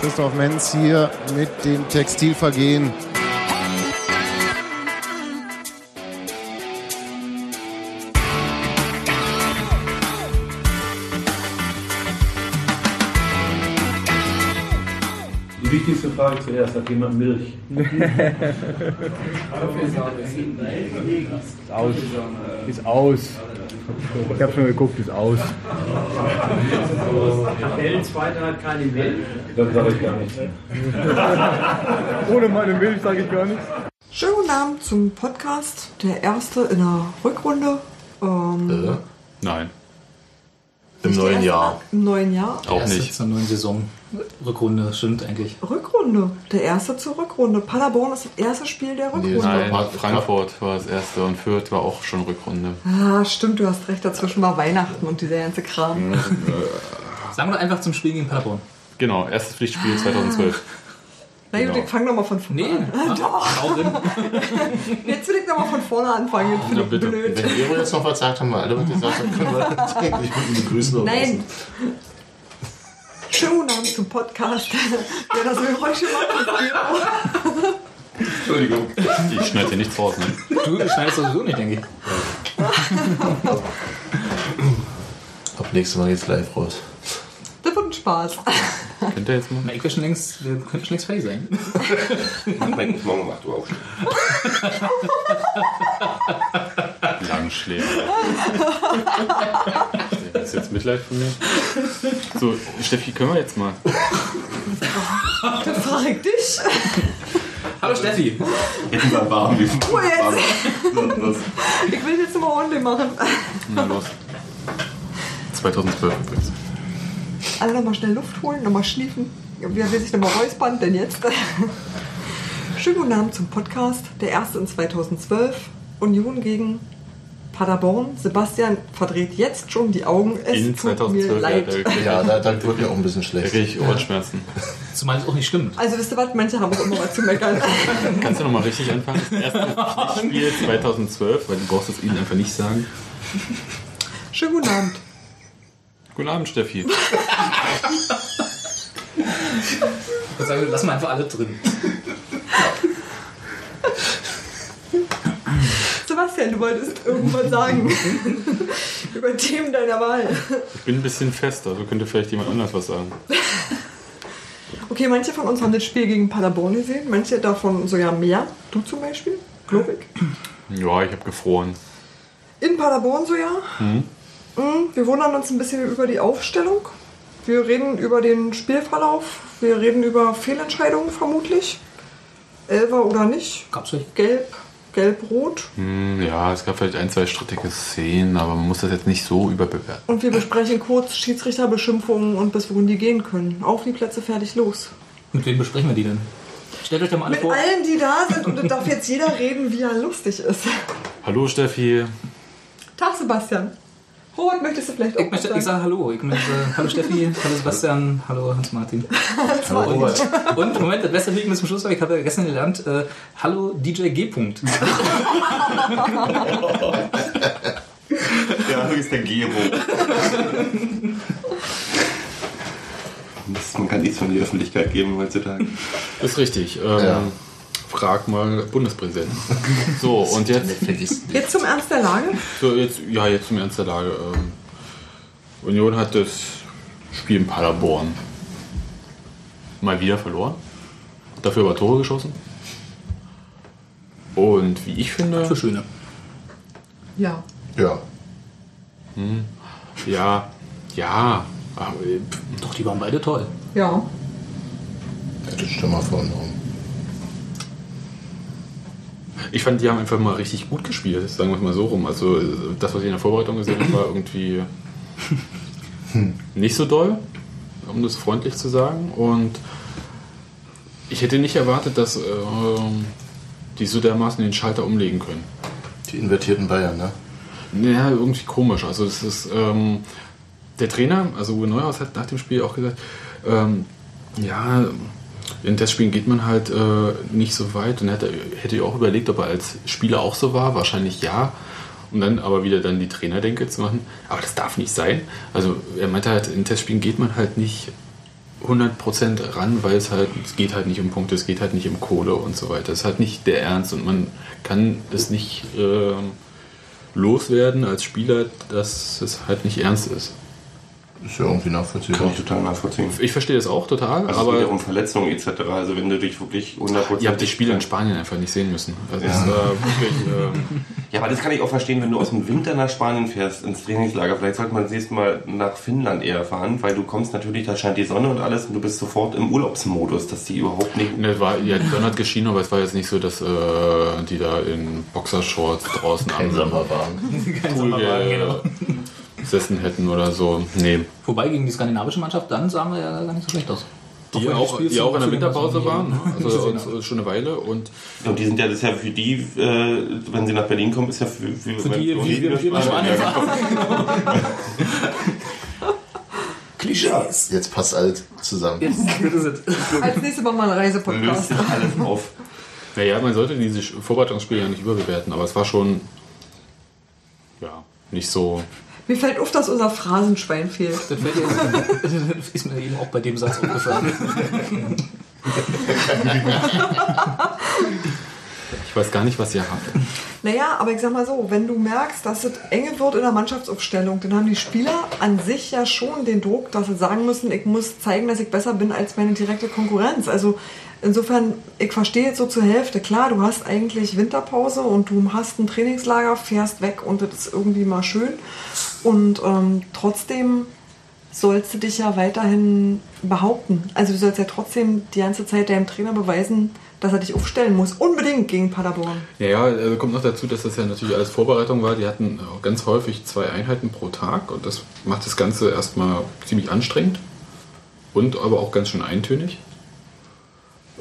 Christoph Menz hier mit dem Textilvergehen. Die wichtigste Frage zuerst, hat jemand Milch? Ist aus. Ist aus. Ich habe schon geguckt, ist aus. Tabellenzweiter hat keine Milch. Dann sage ich gar nichts. Ohne meine Milch sage ich gar nichts. Schönen guten Abend zum Podcast. Der erste in der Rückrunde. Ähm, Äh, nein, Im neuen Jahr. Im neuen Jahr. auch nicht. zur neuen Saison. Rückrunde, stimmt eigentlich. Rückrunde. Der erste zur Rückrunde. Paderborn ist das erste Spiel der Rückrunde. Nein, Part- Frankfurt war das erste und Fürth war auch schon Rückrunde. Ah, stimmt, du hast recht. Dazwischen war Weihnachten und dieser ganze Kram. Sagen wir doch einfach zum Spiel gegen Paderborn. Genau, erstes Pflichtspiel 2012. Na gut, Genau. ich fange nochmal von vorne Nee, an. hau drin. Jetzt will ich nochmal von vorne anfangen. Jetzt finde ich bitte. blöd. Wenn wir jetzt noch was sagt, haben wir alle was gesagt, dann können wir eigentlich mit ihm begrüßen. und Nein. Schönen Abend zum Podcast. Ja, das Geräusch macht. Entschuldigung. Ich schneide hier nichts raus, ne? Du schneidest sowieso nicht, denke ich. Ab nächstes Mal geht's live raus. Das wird ein Spaß. Könnt ihr jetzt mal? Na, ich will schon längst, wir könnten schon längst fertig sein. Mein morgen um 8 Uhr aufstehen. Langschläfer. Ist jetzt Mitleid von mir? So, Steffi, können wir jetzt mal? Dann frage ich dich. Hallo Steffi. Jetzt mal warm wie Oh, jetzt. Los. Ich will jetzt mal ordentlich machen. Na los. 2012 übrigens. Alle nochmal schnell Luft holen, nochmal schniefen. Wer will sich nochmal räuspern? Denn jetzt. Schönen guten Abend zum Podcast. Der erste in 2012. Union gegen Paderborn. Sebastian verdreht jetzt schon die Augen. Es In tut mir 2012 leid. ja, da, Ja, da, wird mir auch ein bisschen schlecht. kriege ich Ohrenschmerzen. Zumal es auch nicht stimmt. Also wisst ihr was, manche haben auch immer was zu meckern. Kannst du nochmal richtig anfangen? Das erste Pflichtspiel 2012, weil du brauchst es ihnen einfach nicht sagen. Schönen guten Abend. Guten Abend, Steffi. Ich würde sagen, lassen wir einfach alle drin. Sebastian, du wolltest irgendwas sagen. Über Themen deiner Wahl. Ich bin ein bisschen fest, also könnte vielleicht jemand anders was sagen. Okay, manche von uns haben das Spiel gegen Paderborn gesehen, manche davon sogar mehr. Du zum Beispiel, Globig. Ja, ich habe gefroren. In Paderborn so ja. Mhm, Wir wundern uns ein bisschen über die Aufstellung. Wir reden über den Spielverlauf. Wir reden über Fehlentscheidungen vermutlich. Elfer oder nicht. Gab's nicht. Gelb, gelb-rot. Hm, ja, es gab vielleicht ein, zwei strittige Szenen, aber man muss das jetzt nicht so überbewerten. Und wir besprechen kurz Schiedsrichterbeschimpfungen und bis wohin die gehen können. Auf die Plätze, fertig, los. Mit wem besprechen wir die denn? Stellt euch doch mal alle Mit vor. allen, die da sind und darf jetzt jeder reden, wie er lustig ist. Hallo Steffi. Tag, Sebastian. Robert, möchtest du vielleicht auch Ich, möchte, ich sagen? sage Hallo. Ich möchte, hallo Steffi, hallo Sebastian, hallo Hans-Martin. Hallo Robert. Und Moment, das beste Lied bis zum Schluss, weil ich habe gestern gelernt, äh, hallo DJ G. -Punkt. Ja, wie ist der Gero? Man kann nichts von die Öffentlichkeit geben heutzutage. Ist richtig. Ähm, Ja. Frag mal Bundespräsidenten. So, und jetzt, Jetzt zum Ernst der Lage. so jetzt, ja, jetzt zum Ernst der Lage. Ähm, Union hat das Spiel in Paderborn mal wieder verloren. Dafür aber Tore geschossen. Und wie ich finde, Für Schöne. Ja. Ja. ja, ja, aber, äh, Doch, die waren beide toll. Ja. Hätte Stürmer vorgenommen. Ich fand, die haben einfach mal richtig gut gespielt, sagen wir es mal so rum. Also das, was ich in der Vorbereitung gesehen habe, war irgendwie nicht so doll, um das freundlich zu sagen. Und ich hätte nicht erwartet, dass ähm, die so dermaßen den Schalter umlegen können. Die invertierten Bayern, ne? Ja, irgendwie komisch. Also das ist ähm, der Trainer, also Uwe Neuhaus hat nach dem Spiel auch gesagt, ähm, ja, in Testspielen geht man halt äh, nicht so weit und hätte, hätte auch überlegt, ob er als Spieler auch so war. Wahrscheinlich ja. um dann aber wieder dann die Trainerdenke zu machen. Aber das darf nicht sein. Also er meinte halt, in Testspielen geht man halt nicht 100% ran, weil es halt, es geht halt nicht um Punkte, es geht halt nicht um Kohle und so weiter. Es ist halt nicht der Ernst und man kann es nicht ähm, loswerden als Spieler, dass es halt nicht ernst ist. Ist ja irgendwie nachvollziehbar. Kann ich total nachvollziehen. Ich verstehe das auch total, Also es geht ja aber um Verletzungen etc. Also wenn du dich wirklich 100% ihr habt die Spiele in Spanien einfach nicht sehen müssen. Also Ja. es war wirklich, ähm, Ja, aber das kann ich auch verstehen, wenn du aus dem Winter nach Spanien fährst, ins Trainingslager. Vielleicht sollte man das nächste Mal nach Finnland eher fahren, weil du kommst natürlich, da scheint die Sonne und alles und du bist sofort im Urlaubsmodus, dass die überhaupt nicht... Ne, war, ja, die Sonne hat geschienen, aber es war jetzt nicht so, dass äh, die da in Boxershorts draußen Kein am Sommerwagen. Kein Pool Sommerwagen, genau. Gesessen hätten oder so. Nee. Wobei gegen die skandinavische Mannschaft, dann sahen wir ja gar nicht so schlecht aus. Die auch, die auch in der Winterpause waren, hier also äh, schon eine Weile. Und Und die sind ja, das ist ja für die, äh, wenn sie nach Berlin kommen, ist ja für, für, Für die, wie wir nach Spanien fahren. Klischees. Jetzt passt alles zusammen. Als nächstes Mal mal ein löst Reisepodcast. sich alles auf. naja, man sollte diese Vorbereitungsspiele ja nicht überbewerten, aber es war schon ja, nicht so. Mir fällt auf, dass unser Phrasenschwein fehlt. Das fällt dir- das ist mir eben auch bei dem Satz aufgefallen. Ich weiß gar nicht, was ihr habt. Naja, aber ich sag mal so, wenn du merkst, dass es enge wird in der Mannschaftsaufstellung, dann haben die Spieler an sich ja schon den Druck, dass sie sagen müssen, ich muss zeigen, dass ich besser bin als meine direkte Konkurrenz. Also insofern, ich verstehe jetzt so zur Hälfte, klar, du hast eigentlich Winterpause und du hast ein Trainingslager, fährst weg und das ist irgendwie mal schön. Und ähm, trotzdem sollst du dich ja weiterhin behaupten. Also du sollst ja trotzdem die ganze Zeit deinem Trainer beweisen, dass er dich aufstellen muss. Unbedingt gegen Paderborn. Ja, ja, also kommt noch dazu, dass das ja natürlich alles Vorbereitung war. Die hatten auch ganz häufig zwei Einheiten pro Tag und das macht das Ganze erstmal ziemlich anstrengend und aber auch ganz schön eintönig.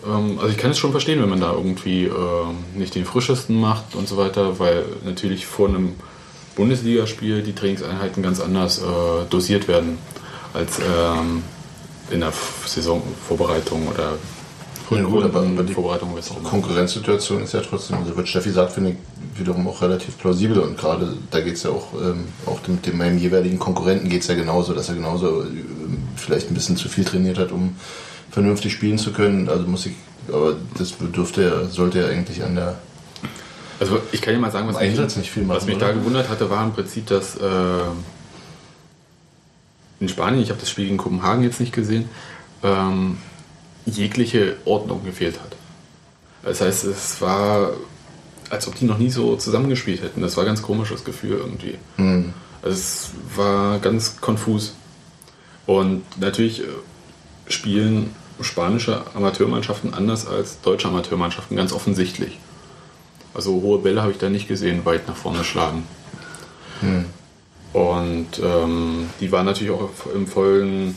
Ähm, also ich kann es schon verstehen, wenn man da irgendwie ähm, nicht den frischesten macht und so weiter, weil natürlich vor einem Bundesligaspiel die Trainingseinheiten ganz anders äh, dosiert werden als ähm, in der Saisonvorbereitung oder aber, aber die Vorbereitung. Konkurrenzsituation ist ja trotzdem, also was Steffi sagt, finde ich wiederum auch relativ plausibel und gerade da geht es ja auch, ähm, auch dem, dem meinem jeweiligen Konkurrenten geht es ja genauso, dass er genauso äh, vielleicht ein bisschen zu viel trainiert hat, um vernünftig spielen zu können. Also muss ich, aber das dürfte ja, sollte ja eigentlich an der Also ich kann dir mal sagen, was, viel machen, was mich da gewundert hatte, war im Prinzip, dass äh, in Spanien, ich habe das Spiel gegen Kopenhagen jetzt nicht gesehen, ähm, jegliche Ordnung gefehlt hat. Das heißt, es war, als ob die noch nie so zusammengespielt hätten. Das war ganz komisches Gefühl irgendwie. Also es war ganz konfus. Und natürlich äh, spielen spanische Amateurmannschaften anders als deutsche Amateurmannschaften, ganz offensichtlich. Also hohe Bälle habe ich da nicht gesehen, weit nach vorne schlagen. Und ähm, die waren natürlich auch im vollen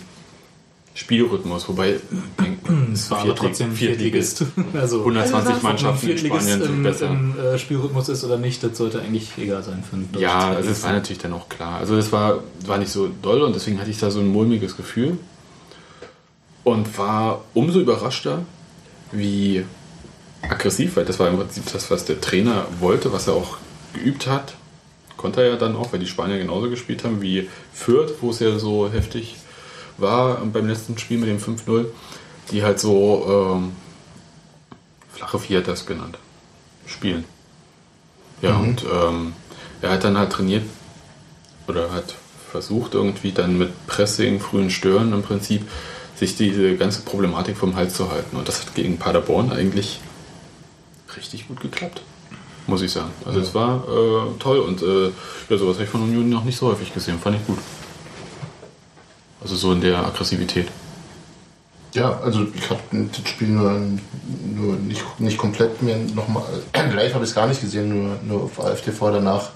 Spielrhythmus, wobei Es war aber trotzdem Viertligist. Also, 120 Also ob ein Mannschaften in Spanien sind im, besser. im äh, Spielrhythmus ist oder nicht, das sollte eigentlich egal sein für einen Ja, also es war natürlich dann auch klar. Also das war, war nicht so doll und deswegen hatte ich da so ein mulmiges Gefühl. Und war umso überraschter, wie aggressiv, weil das war im Prinzip das, was der Trainer wollte, was er auch geübt hat. Konnte er ja dann auch, weil die Spanier genauso gespielt haben wie Fürth, wo es ja so heftig war beim letzten Spiel mit dem 5-0, die halt so ähm, flache Vier hat das genannt, spielen. Ja, und ähm, er hat dann halt trainiert oder hat versucht irgendwie dann mit Pressing, frühen Stören im Prinzip sich diese ganze Problematik vom Hals zu halten. Und das hat gegen Paderborn eigentlich richtig gut geklappt, muss ich sagen. Also es war äh, toll und äh, ja, sowas habe ich von Union noch nicht so häufig gesehen. Fand ich gut. Also so in der Aggressivität. Ja, also ich habe das Spiel nur, nur nicht, nicht komplett mir nochmal. Live habe ich es gar nicht gesehen, nur, nur auf AFTV danach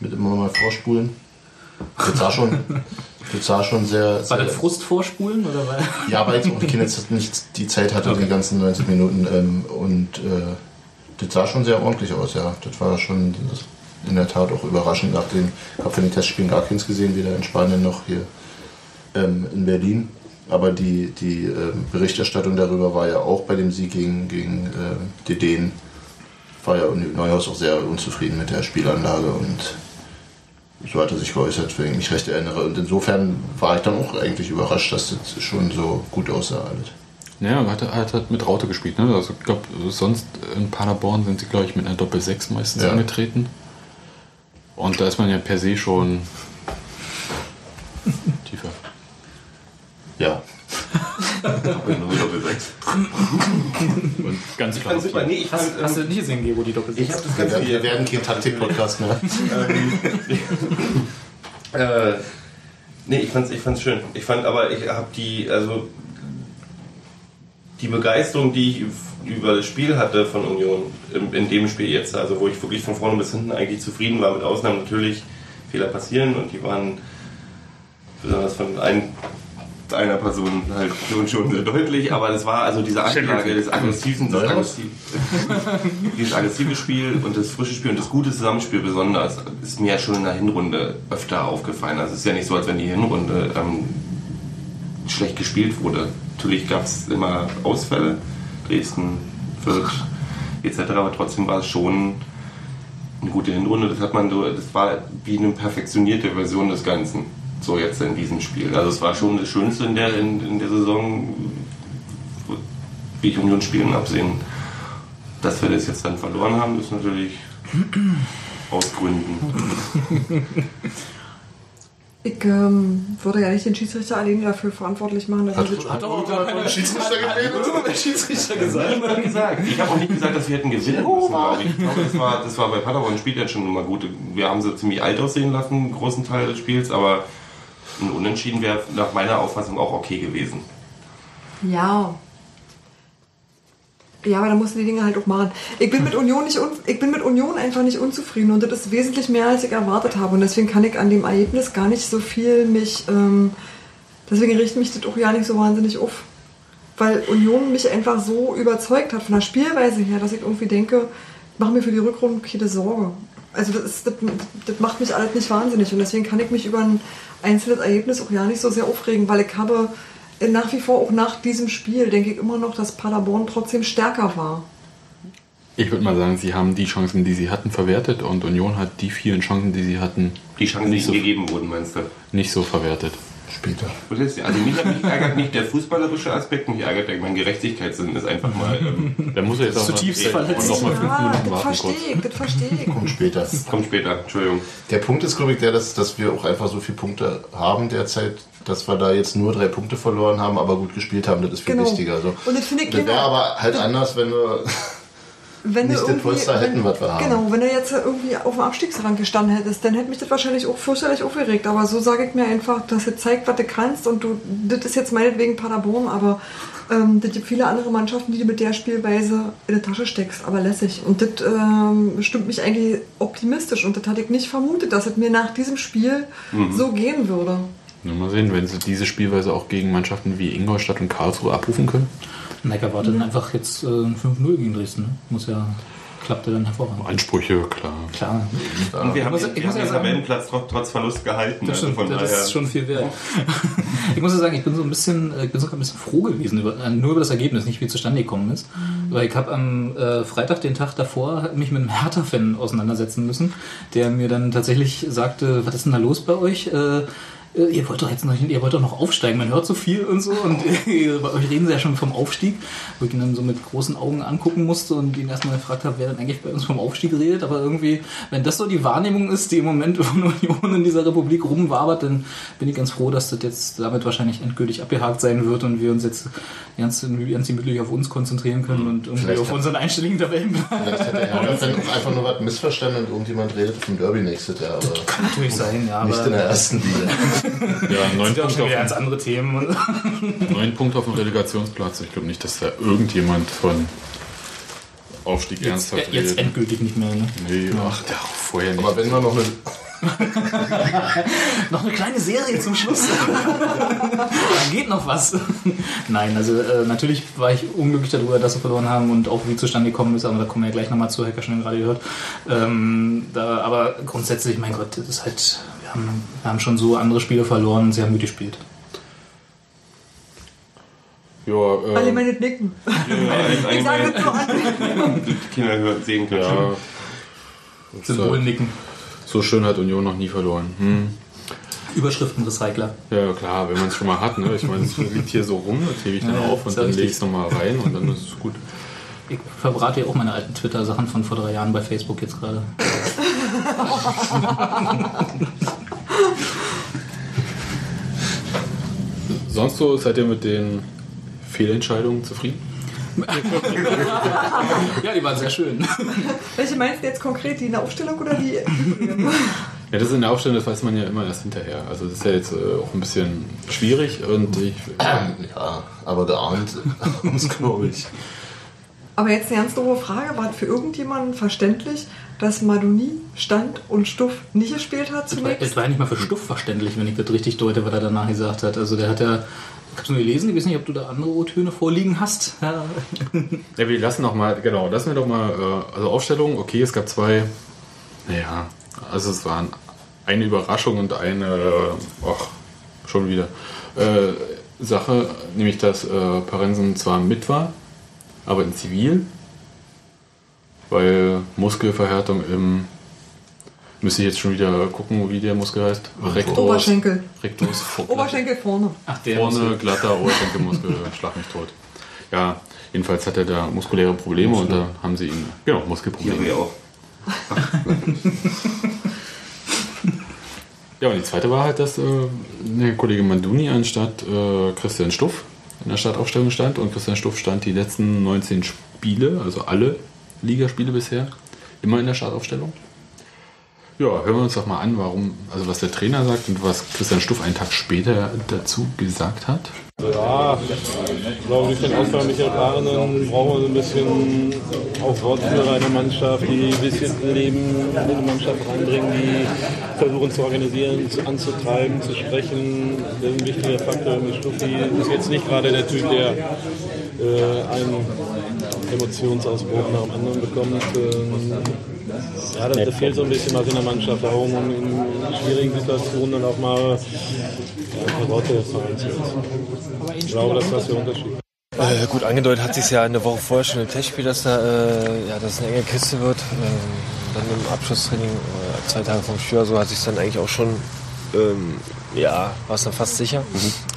mit immer mal vorspulen. Das sah schon, das sah schon sehr. War sehr das Frust vorspulen oder war ja, weil jetzt auch die Kinder jetzt nicht die Zeit hatte, die ganzen 90 Minuten. Ähm, und äh, das sah schon sehr ordentlich aus, ja. Das war schon in der Tat auch überraschend nach den. Ich habe von den Testspielen gar keins gesehen, weder in Spanien noch hier ähm, in Berlin. Aber die, die ähm, Berichterstattung darüber war ja auch bei dem Sieg gegen, gegen äh, die Dänen war ja Neuhaus auch sehr unzufrieden mit der Spielanlage und so hat er sich geäußert, wenn ich mich recht erinnere. Und insofern war ich dann auch eigentlich überrascht, dass das schon so gut aussah alles. Ja, er hat, hat, hat mit Raute gespielt. Ne? Also, ich glaube, sonst in Paderborn sind sie, glaube ich, mit einer Doppel-6 meistens Ja. angetreten. Und da ist man ja per se schon tiefer. Ja. Und ganz klar. fand super. Nee, ich fand, Hast du ähm, nicht gesehen, Gero, die Doppel ich habe das Wir Ganze werden, wir werden kein Taktik-Podcast mehr. Äh, nee, ich fand's, ich fand's schön. Ich fand aber, ich habe die, also die Begeisterung, die ich über das Spiel hatte von Union, in, dem Spiel jetzt, also wo ich wirklich von vorne bis hinten eigentlich zufrieden war, mit Ausnahmen natürlich Fehler passieren und die waren besonders von ein, einer Person halt schon, schon sehr deutlich, aber das war also diese Anlage des aggressiven, des aggressiv, dieses aggressive Spiel und das frische Spiel und das gute Zusammenspiel besonders ist mir schon in der Hinrunde öfter aufgefallen. Also es ist ja nicht so, als wenn die Hinrunde ähm, schlecht gespielt wurde. Natürlich gab es immer Ausfälle, Dresden, Fürth etc., aber trotzdem war es schon eine gute Hinrunde. Das hat man so, das war wie eine perfektionierte Version des Ganzen. So jetzt in diesem Spiel. Also es war schon das Schönste in der, in, in der Saison, wie ich Union spielen absehen. Dass wir das jetzt dann verloren haben, ist natürlich aus Gründen. Ich ähm, würde ja nicht den Schiedsrichter alleine dafür verantwortlich machen, dass er sich Hat auch der Schiedsrichter geredet? der Schiedsrichter gesagt. Ich gesagt. Ich habe auch nicht gesagt, dass wir hätten gewinnen müssen, glaube ich. Ich glaube, das war, das war bei Paderborn spielt ja schon immer gut. Wir haben sie ziemlich alt aussehen lassen, einen großen Teil des Spiels, aber ein Unentschieden wäre nach meiner Auffassung auch okay gewesen. Ja. Ja, aber da musst du die Dinge halt auch machen. Ich bin mit Union nicht ich bin mit Union einfach nicht unzufrieden und das ist wesentlich mehr als ich erwartet habe und deswegen kann ich an dem Ergebnis gar nicht so viel mich ähm, deswegen richtet mich das auch ja nicht so wahnsinnig auf, weil Union mich einfach so überzeugt hat von der Spielweise her, dass ich irgendwie denke, ich mache mir für die Rückrunde keine Sorge. Also das, ist, das, das macht mich alles nicht wahnsinnig und deswegen kann ich mich über ein einzelnes Ergebnis auch ja nicht so sehr aufregen, weil ich habe nach wie vor auch nach diesem Spiel denke ich immer noch, dass Paderborn trotzdem stärker war. Ich würde mal sagen, sie haben die Chancen, die sie hatten, verwertet und Union hat die vielen Chancen, die sie hatten, Die Chancen, die Nicht ihnen so- gegeben wurden, meinst du? nicht so verwertet. Später. Also mich, mich ärgert nicht der fußballerische Aspekt, mich ärgert der, mein Gerechtigkeitssinn ist einfach mal. Ähm, Da muss er jetzt auch Zutiefst verletzt. noch mal fünf Ja, Minuten warten kurz. verstehe ich, das verstehe ich. Kommt später. kommt später, Entschuldigung. Der Punkt ist, glaube ich, der, dass, dass wir auch einfach so viele Punkte haben derzeit, dass wir da jetzt nur drei Punkte verloren haben, aber gut gespielt haben. Das ist viel Genau. wichtiger. So. Und das finde ich Das wäre genau- aber halt anders, wenn wir. wenn nicht du das Polster hätten, wenn, was wir haben. Genau, wenn du jetzt irgendwie auf dem Abstiegsrang gestanden hättest, dann hätte mich das wahrscheinlich auch fürchterlich aufgeregt. Aber so sage ich mir einfach, dass du zeigt, was du kannst und du, das ist jetzt meinetwegen Paderborn, aber ähm, das gibt viele andere Mannschaften, die du mit der Spielweise in die Tasche steckst, aber lässig. Und das ähm, stimmt mich eigentlich optimistisch und das hatte ich nicht vermutet, dass es mir nach diesem Spiel Mhm. so gehen würde. Nur mal sehen, wenn sie diese Spielweise auch gegen Mannschaften wie Ingolstadt und Karlsruhe abrufen können. Neck erwartet einfach jetzt äh, ein 5-0 gegen Dresden. Ne? Muss ja, klappt ja dann hervorragend. Ansprüche, klar. Klar. Und wir haben, muss- den- ich wir muss haben ja den Tabellenplatz trotz, trotz Verlust gehalten. Das, also stimmt, von das daher. ist schon viel wert. ich muss ja sagen, ich bin so ein bisschen, äh, ich bin sogar ein bisschen froh gewesen, über, äh, nur über das Ergebnis, nicht wie es zustande gekommen ist. Weil ich habe am äh, Freitag, den Tag davor, mich mit einem Hertha-Fan auseinandersetzen müssen, der mir dann tatsächlich sagte, was ist denn da los bei euch? Äh, Ihr wollt doch jetzt noch, ihr wollt doch noch aufsteigen, man hört so viel und so und äh, bei euch reden sie ja schon vom Aufstieg, wo ich ihn dann so mit großen Augen angucken musste und ihn erstmal gefragt habe, wer dann eigentlich bei uns vom Aufstieg redet, aber irgendwie, wenn das so die Wahrnehmung ist, die im Moment von Union in dieser Republik rumwabert, dann bin ich ganz froh, dass das jetzt damit wahrscheinlich endgültig abgehakt sein wird und wir uns jetzt ganz, ganz gemütlich auf uns konzentrieren können und irgendwie Vielleicht auf unseren einstelligen Tabellenplan. Vielleicht hat der Herr dann auch einfach nur was missverstanden und irgendjemand redet vom Derby nächstes Jahr, aber Kann natürlich sein, ja, nicht in der ersten Liga. Ja, neun ja Punkte, auf, ganz andere Themen. neun Punkte auf dem Relegationsplatz. Ich glaube nicht, dass da irgendjemand von Aufstieg Jetzt, ernsthaft jetzt redet. endgültig nicht mehr. Ne? Nee, ach, der auch vorher nicht. Aber wenn wir noch eine, Noch eine kleine Serie zum Schluss. da geht noch was. Nein, also äh, natürlich war ich unglücklich darüber, dass wir verloren haben und auch wie zustande gekommen ist, aber da kommen wir ja gleich nochmal zu, Hacker schon gerade gehört. Ähm, da, aber grundsätzlich, mein Gott, das ist halt, haben, wir haben schon so andere Spiele verloren und sie haben gut gespielt. Ja, Alle äh, meine Nicken. Ja, Ich sage eigentlich, es so an. die Kinder hören, sehen können. ja. Symbolnicken. So schön hat Union noch nie verloren. Hm. Überschriftenrecycler. Ja, klar, wenn man es schon mal hat. Ne? Ich meine, es liegt hier so rum, das hebe ich dann Ja, auf und dann lege ich es nochmal rein und dann ist es gut. Ich verbrate ja auch meine alten Twitter-Sachen von vor drei Jahren bei Facebook jetzt gerade. Sonst so seid ihr mit den Fehlentscheidungen zufrieden? Ja, die waren sehr schön. Welche meinst du jetzt konkret? Die in der Aufstellung oder die? Ja, das in der Aufstellung, das weiß man ja immer erst hinterher. Also das ist ja jetzt äh, auch ein bisschen schwierig und ich, Ja, aber geahnt haben es, glaube ich. Aber jetzt eine ganz doofe Frage. War für irgendjemanden verständlich, dass Maduni Stand und Stuff nicht gespielt hat Es war, zunächst? es war ja nicht mal für Stuff verständlich, wenn ich das richtig deute, was er danach gesagt hat. Also der hat ja, ich hab's nur gelesen, ich weiß nicht, ob du da andere O-Töne vorliegen hast. Ja. Ja, wir lassen noch mal, genau, lassen wir doch mal, äh, also Aufstellung, okay, es gab zwei, naja, also es waren eine Überraschung und eine, äh, ach, schon wieder, äh, Sache, nämlich dass äh, Parensen zwar mit war, aber in Zivil, weil Muskelverhärtung im, müsste ich jetzt schon wieder gucken, wie der Muskel heißt, Rectus, Oberschenkel. Rectus, Oberschenkel vorne. Ach, der Vorne Muskel. glatter Oberschenkelmuskel, schlag mich tot. Ja, jedenfalls hat er da muskuläre Probleme und da haben sie ihn, genau, Ja, Muskelprobleme. wir auch. Ja, und die zweite war halt, dass äh, der Kollege Manduni anstatt äh, Christian Stuff in der Startaufstellung stand und Christian Stuff stand die letzten 19 Spiele, also alle Ligaspiele bisher, immer in der Startaufstellung. Ja, hören wir uns doch mal an, warum, also was der Trainer sagt und was Christian Stuff einen Tag später dazu gesagt hat. Ja, ich glaube, durch den Ausfall Michael Paarenen brauchen wir ein bisschen auch Wortführer einer Mannschaft, die ein bisschen Leben in die Mannschaft reinbringen, die versuchen zu organisieren, zu, anzutreiben, zu sprechen. Ein wichtiger Faktor mit Stuffi ist jetzt nicht gerade der Typ, der äh, einen Emotionsausbruch nach dem anderen bekommt. Ähm, ja, das, das fehlt so ein bisschen was in der Mannschaft, auch um in schwierigen Situationen dann auch mal ja, Worte lassen. Ich glaube, das das der Unterschied. Äh, gut angedeutet hat sich ja eine Woche vorher schon im Testspiel, dass da äh, ja, dass eine enge Kiste wird. Ähm, dann im Abschlusstraining, äh, zwei Tage vom Spiel, so hat sich dann eigentlich auch schon, ähm, ja, war es dann fast sicher.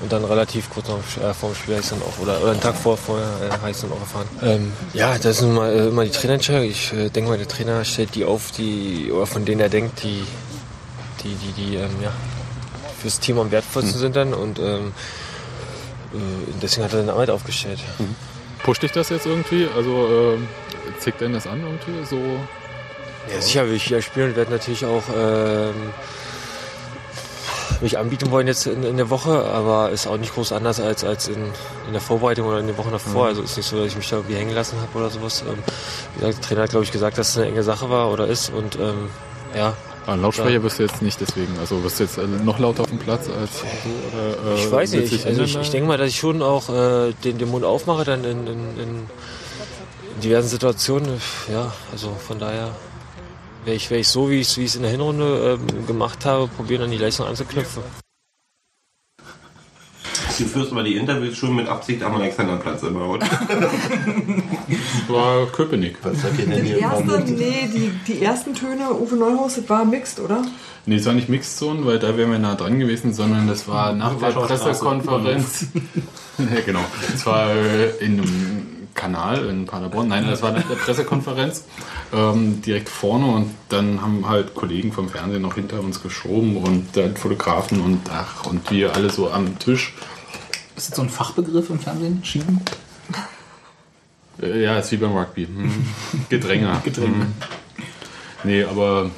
Und dann relativ kurz nach, äh, vor dem Spiel habe ich dann auch, oder, oder einen Tag vor, vorher äh, habe ich dann auch erfahren. Ähm, ja, das ist nun mal, äh, immer die Trainerentscheidung. Ich äh, denke mal, der Trainer stellt die auf, die, oder von denen er denkt, die, die, die, die ähm, ja, fürs Team am wertvollsten sind dann. Und ähm, äh, deswegen hat er eine Arbeit aufgestellt. Pusht dich das jetzt irgendwie? Also ähm, zickt denn das an irgendwie? So Ja, sicher will ich wieder spielen und werde natürlich auch mich anbieten wollen jetzt in, in der Woche, aber ist auch nicht groß anders als, als in, in der Vorbereitung oder in den Wochen davor. Also ist nicht so, dass ich mich da irgendwie hängen lassen habe oder sowas. Ähm, wie gesagt, der Trainer hat, glaube ich, gesagt, dass es eine enge Sache war oder ist und ähm, ja. Ein Lautsprecher wirst du jetzt nicht deswegen. Also wirst du jetzt äh, noch lauter auf dem Platz als? Oder, äh, Ich weiß nicht. dich Also ich, ich denke mal, dass ich schon auch äh, den, den Mund aufmache dann in, in, in diversen Situationen. Ja, also von daher werde ich, werde ich so, wie ich es in der Hinrunde ähm, gemacht habe, probieren, an die Leistung anzuknüpfen. Du führst aber die Interviews schon mit Absicht am Alexanderplatz immer, oder? war Köpenick. Was sagt ihr denn Die hier? erste, nee, die, die ersten Töne, Uwe Neuhaus, das war mixed, oder? Nee, es war nicht Mixzone, weil da wären wir nah dran gewesen, sondern das war nach der Pressekonferenz. ja, genau. Es war äh, in einem Kanal in Paderborn. Nein, das war nach der Pressekonferenz ähm, direkt vorne und dann haben halt Kollegen vom Fernsehen noch hinter uns geschoben und dann Fotografen und ach und wir alle so am Tisch. Ist das so ein Fachbegriff im Fernsehen? Schieben? Äh, ja, ist wie beim Rugby. Hm. Gedränge. Gedränge. Hm. Nee, aber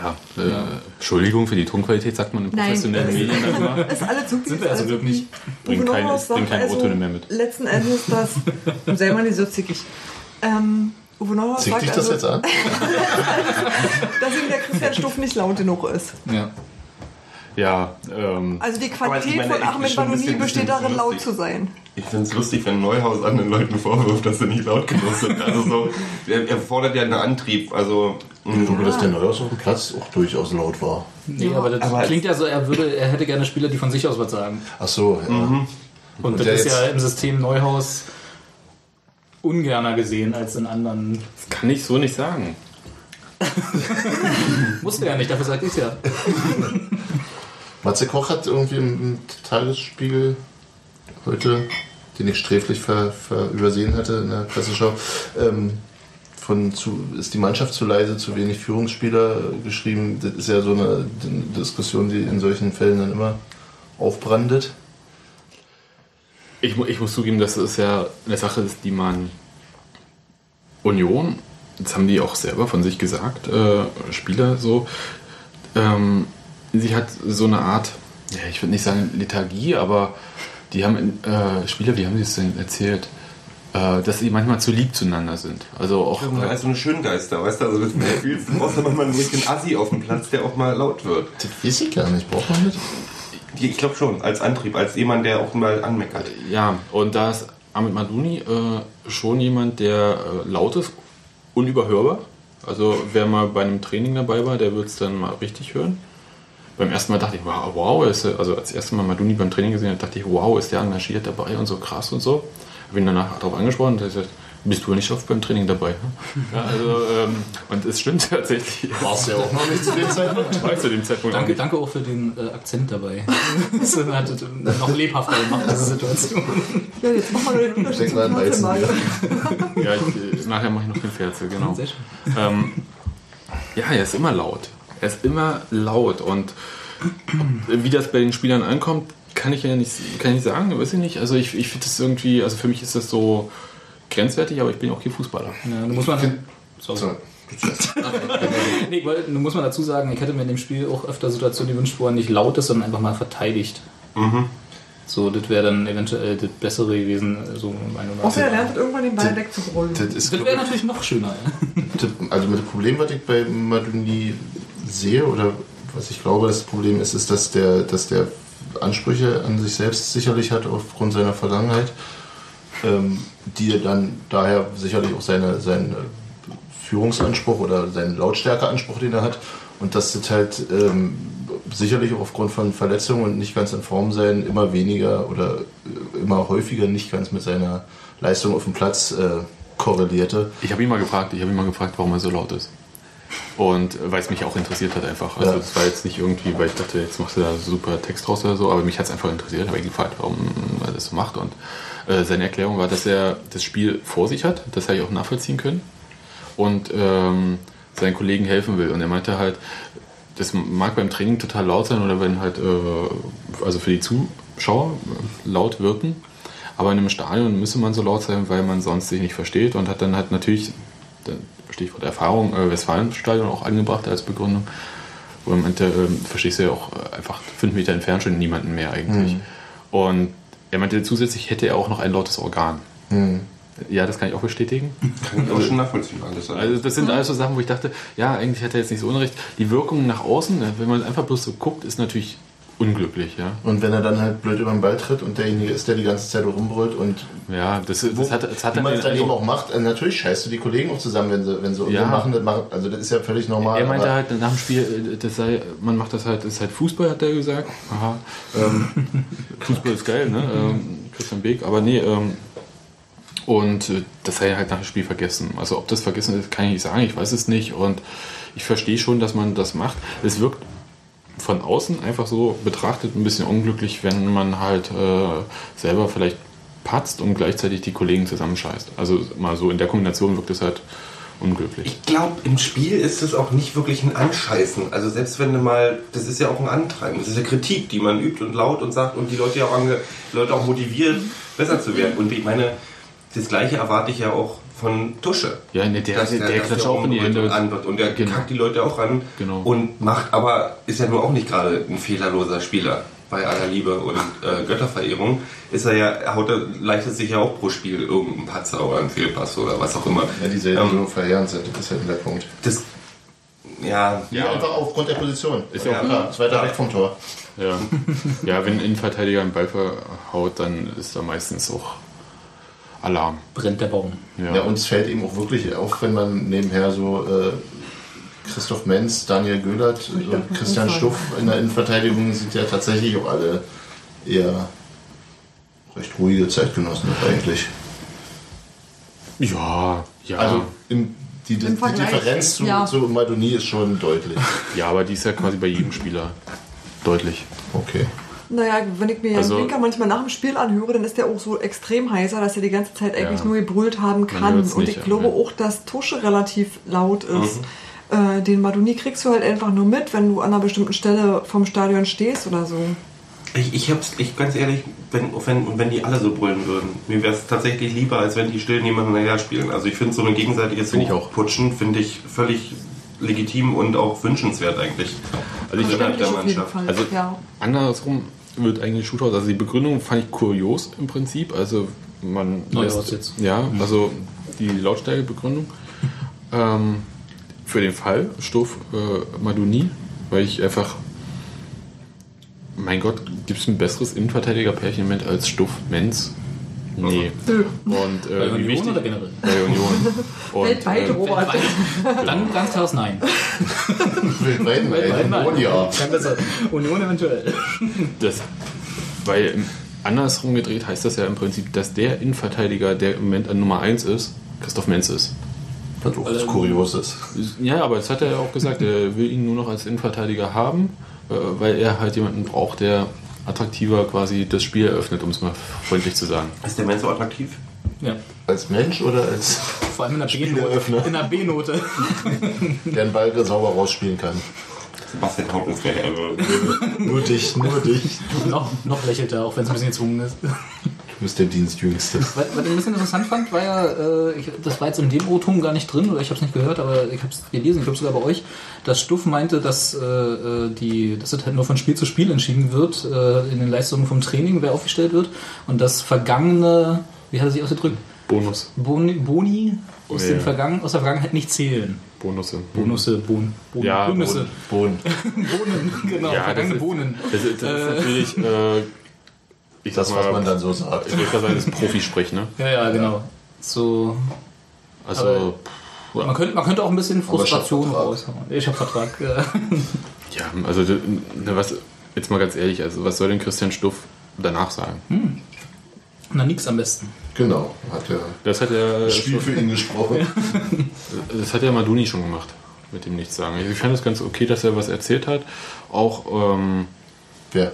ja, äh, Entschuldigung für die Tonqualität, sagt man in professionellen Nein. Medien. Ist alle zu Sind wir also Glück nicht. Bring Uwe kein- bring sagt keine also O-Töne mehr mit. letzten Endes, dass selber nicht so zickig. Ähm, Uwe Neuhaus Zieht sagt dich das also, jetzt an? dass ihm der Christian Stuff nicht laut genug ist. Ja. Ja, ähm, Also die Aber Qualität meine, von Ahmed Banoni besteht darin, laut lustig. zu sein. Ich finde es lustig, wenn Neuhaus anderen Leuten vorwirft, dass sie nicht laut genug sind. Also so, er, er fordert ja einen Antrieb. Also, Ich glaube, dass der Neuhaus auf dem Platz auch durchaus laut war. Nee, aber das Aber- klingt ja so, er, würde, er hätte gerne Spieler, die von sich aus was sagen. Ach so, ja. Und, Und das ist ja im System Neuhaus ungerner gesehen als in anderen. Das kann ich so nicht sagen. Musste ja nicht, dafür sag ich's ja. Matze Koch hat irgendwie im, im Tagesspiegel heute, den ich sträflich ver, ver übersehen hatte in der Presseschau, ähm, von zu, ist die Mannschaft zu leise, zu wenig Führungsspieler geschrieben. Das ist ja so eine Diskussion, die in solchen Fällen dann immer aufbrandet. Ich, ich muss zugeben, dass es ja eine Sache ist, die man Union, das haben die auch selber von sich gesagt, äh, Spieler so, ähm, sie hat so eine Art, ja, ich würde nicht sagen Lethargie, aber die haben, äh, Spieler, wie haben sie es denn erzählt, äh, dass sie manchmal zu lieb zueinander sind. Also auch. Also so eine Schöngeister, weißt du? Also das Gefühl, du brauchst aber mal einen richtigen Assi auf dem Platz, der auch mal laut wird. Das weiß ich gar nicht. Braucht man das? Ich glaube schon, als Antrieb, als jemand, der auch mal anmeckert. Ja, und da ist Ahmed Madouni äh, schon jemand, der äh, laut ist, unüberhörbar. Also wer mal bei einem Training dabei war, der wird es dann mal richtig hören. Beim ersten Mal dachte ich, wow, wow ist er, also als erstes Mal Madouni beim Training gesehen habe, dachte ich, wow, ist der engagiert dabei und so krass und so. Habe ihn danach darauf angesprochen und er gesagt, bist du ja nicht oft beim Training dabei? hm? Ja, also, ähm, und es stimmt tatsächlich. Warst du ja auch noch nicht zu dem Zeitpunkt? War zu dem Zeitpunkt Danke, danke auch für den äh, Akzent dabei. Das hat es noch lebhafter gemacht, diese Situation. Ja, jetzt machen wir den Unterschied Denk mal an Weizen. Ja, ich, äh, nachher mache ich noch den Ferzel, genau. Sehr schön. Ähm, ja, er ist immer laut. Er ist immer laut und wie das bei den Spielern ankommt, kann ich ja nicht, kann ich nicht sagen, weiß ich nicht. Also ich, ich finde das irgendwie, also für mich ist das so grenzwertig, aber ich bin auch kein Fußballer. Ja, nun muss man. Sorry. So, Nee, weil, nun muss man dazu sagen, ich hätte mir in dem Spiel auch öfter Situationen gewünscht, wo er nicht laut ist, sondern einfach mal verteidigt. So, das wäre dann eventuell das Bessere gewesen, so meine Außer er lernt irgendwann den Ball wegzubrüllen. das Das wäre natürlich noch schöner. Ja. Das- Also mit dem Problem, was ich bei Maduni sehe, oder was ich glaube, das Problem ist, ist, dass der, dass der Ansprüche an sich selbst sicherlich hat aufgrund seiner Vergangenheit, ähm, die dann daher sicherlich auch seine, seinen äh, Führungsanspruch oder seinen Lautstärkeanspruch, den er hat, und dass das halt ähm, sicherlich auch aufgrund von Verletzungen und nicht ganz in Form sein immer weniger oder äh, immer häufiger nicht ganz mit seiner Leistung auf dem Platz äh, korrelierte. Ich habe ihn mal gefragt, ich habe ihn mal gefragt, warum er so laut ist. Und weil es mich auch interessiert hat einfach. Also Ja. das war jetzt nicht irgendwie, weil ich dachte, jetzt machst du da super Text draus oder so, aber mich hat es einfach interessiert, habe ich ihn gefragt, warum er das so macht. Und äh, seine Erklärung war, dass er das Spiel vor sich hat, das habe ich auch nachvollziehen können. Und ähm, seinen Kollegen helfen will. Und er meinte halt, das mag beim Training total laut sein oder wenn halt, äh, also für die Zuschauer äh, laut wirken. Aber in einem Stadion müsse man so laut sein, weil man sonst sich nicht versteht und hat dann halt natürlich, Stichwort Erfahrung, äh, Westfalenstadion auch angebracht als Begründung. Wo er meinte, ähm, verstehst du ja auch äh, einfach fünf Meter entfernt schon niemanden mehr eigentlich. Und er meinte, zusätzlich hätte er auch noch ein lautes Organ. Ja, das kann ich auch bestätigen. Kann ich auch schon nachvollziehen, alles. Also das sind alles so Sachen, wo ich dachte, ja, eigentlich hat er jetzt nicht so unrecht. Die Wirkung nach außen, ne, wenn man einfach bloß so guckt, ist natürlich unglücklich, ja. Und wenn er dann halt blöd über den Ball tritt und derjenige ist, der die ganze Zeit rumbrüllt und Ja, das, das hat, das hat wie man es dann eben Eindruck- auch macht, äh, natürlich scheißt du die Kollegen auch zusammen, wenn sie, wenn sie Ja. machen, das machen. Also das ist ja völlig normal. Er meinte halt nach dem Spiel, äh, das sei, man macht das halt, das ist halt Fußball, hat er gesagt. Aha. Ähm, Fußball ist geil, ne? Ähm, Christian Beek, aber nee, ähm, und äh, das sei er halt nach dem Spiel vergessen. Also ob das vergessen ist, kann ich nicht sagen, ich weiß es nicht. Und ich verstehe schon, dass man das macht. Es wirkt von außen einfach so betrachtet ein bisschen unglücklich, wenn man halt äh, selber vielleicht patzt und gleichzeitig die Kollegen zusammenscheißt. Also mal so in der Kombination wirkt es halt unglücklich. Ich glaube, im Spiel ist es auch nicht wirklich ein Anscheißen. Also selbst wenn du mal, das ist ja auch ein Antreiben, das ist ja Kritik, die man übt und laut und sagt und die Leute ja auch, ange, die Leute auch motiviert, besser zu werden. Und ich meine, das Gleiche erwarte ich ja auch von Tusche. Ja, ne, der, Dass der, der dass klatscht auch in die Hände. und an wird. Und der Genau. kackt die Leute auch an Genau. und macht aber, ist ja nur auch nicht gerade ein fehlerloser Spieler. Bei aller Liebe und äh, Götterverehrung ist er ja, haut er, leistet sich ja auch pro Spiel irgendeinen Patzer oder einen Fehlpass oder was auch immer. ja, die selten Ähm, so verheerend sind, das ist halt der Punkt. Das, ja, Ja, einfach aufgrund der Position. Ist ja auch klar, ist weiter weg vom Tor. Ja. ja, wenn ein Innenverteidiger einen Ball verhaut, dann ist da meistens auch Alarm. Brennt der Baum. Ja. Ja, uns fällt eben auch wirklich auf, wenn man nebenher so äh, Christoph Menz, Daniel Göhlert und Christian Stuff in der Innenverteidigung sind ja tatsächlich auch alle eher recht ruhige Zeitgenossen eigentlich. Ja, ja. Also im, die, die, Im die Differenz zu, ja. zu Madonie ist schon deutlich. ja, aber die ist ja quasi bei jedem Spieler deutlich. Okay. Naja, wenn ich mir Jan Also- Winker manchmal nach dem Spiel anhöre, dann ist der auch so extrem heißer, dass er die ganze Zeit eigentlich Ja. nur gebrüllt haben kann. Und nicht, ich glaube ja. auch, dass Tusche relativ laut Mhm. ist. Äh, den Madoni kriegst du halt einfach nur mit, wenn du an einer bestimmten Stelle vom Stadion stehst oder so. Ich, ich hab's, ich ganz ehrlich, wenn, wenn, wenn die alle so brüllen würden, mir wäre es tatsächlich lieber, als wenn die still nebeneinander her spielen. Also ich finde so ein gegenseitiges Find ich auch. Putschen finde ich völlig legitim und auch wünschenswert eigentlich. Also ich innerhalb der auf jeden Mannschaft. Fall. Also ja. andersrum wird eigentlich Shootout, also die Begründung fand ich kurios im Prinzip. Also man Neuhaus jetzt. Ja, also die Lautstärkebegründung. ähm, für den Fall Stoff äh, Maduni, weil ich einfach mein Gott, gibt es ein besseres Innenverteidiger-Pärchen als Stuff Menz? Nee. Und äh, Bei wie Union wichtig, oder generell? Bei Union. Und, Weltweit, äh, Robert. Dann ganz klares Nein. Weltweit, Weltweit nein. Union, ja. Kann besser. Union eventuell. Das, weil andersrum gedreht heißt das ja im Prinzip, dass der Innenverteidiger, der im Moment an Nummer 1 ist, Christoph Menz ist. Was auch was Kurioses. Ja, aber das hat er ja auch gesagt, er will ihn nur noch als Innenverteidiger haben, äh, weil er halt jemanden braucht, der attraktiver quasi das Spiel eröffnet, um es mal freundlich zu sagen. Ist der Mensch so attraktiv? Ja. Als Mensch oder als Vor allem in der B-Note. In der B-Note. der einen Ball sauber rausspielen kann. Sebastian Haupt ist der also, Nur dich, nur dich. noch, noch lächelt er, auch wenn es ein bisschen gezwungen ist. Du bist der Dienstjüngste. Was, was ich ein bisschen interessant fand, war ja, äh, ich, das war jetzt in dem O-Ton gar nicht drin, oder ich habe es nicht gehört, aber ich habe es gelesen, ich glaube sogar bei euch, dass Stuff meinte, dass, äh, äh, die, dass das halt nur von Spiel zu Spiel entschieden wird, äh, in den Leistungen vom Training, wer aufgestellt wird, und das vergangene, wie hat er sich ausgedrückt? Bonus. Boni, Boni aus, Ja, den ja. Vergangen, aus der Vergangenheit nicht zählen. Bonusse. Bonusse, Bohnen, Bohnen, Ja, Bonusse. Boden. Bohnen, genau, Ja, vergangene das ist- Bohnen. Das ist, das ist natürlich, äh, ich Das, sag was mal, man dann so sagt. ich würde sagen, das ist Profisprech, ne? Ja, ja, genau. So, Also, man könnte, man könnte auch ein bisschen Frustration raushauen. Ich habe Vertrag. ja, also, ne, was, jetzt mal ganz ehrlich, also, was soll denn Christian Stuff danach sagen? Na, nix am besten. Genau, hat er Das hat er, das Spiel für ihn gesprochen. das hat ja Maduni schon gemacht, mit dem nichts sagen. Ich fand es ganz okay, dass er was erzählt hat. Auch, ähm, Wer?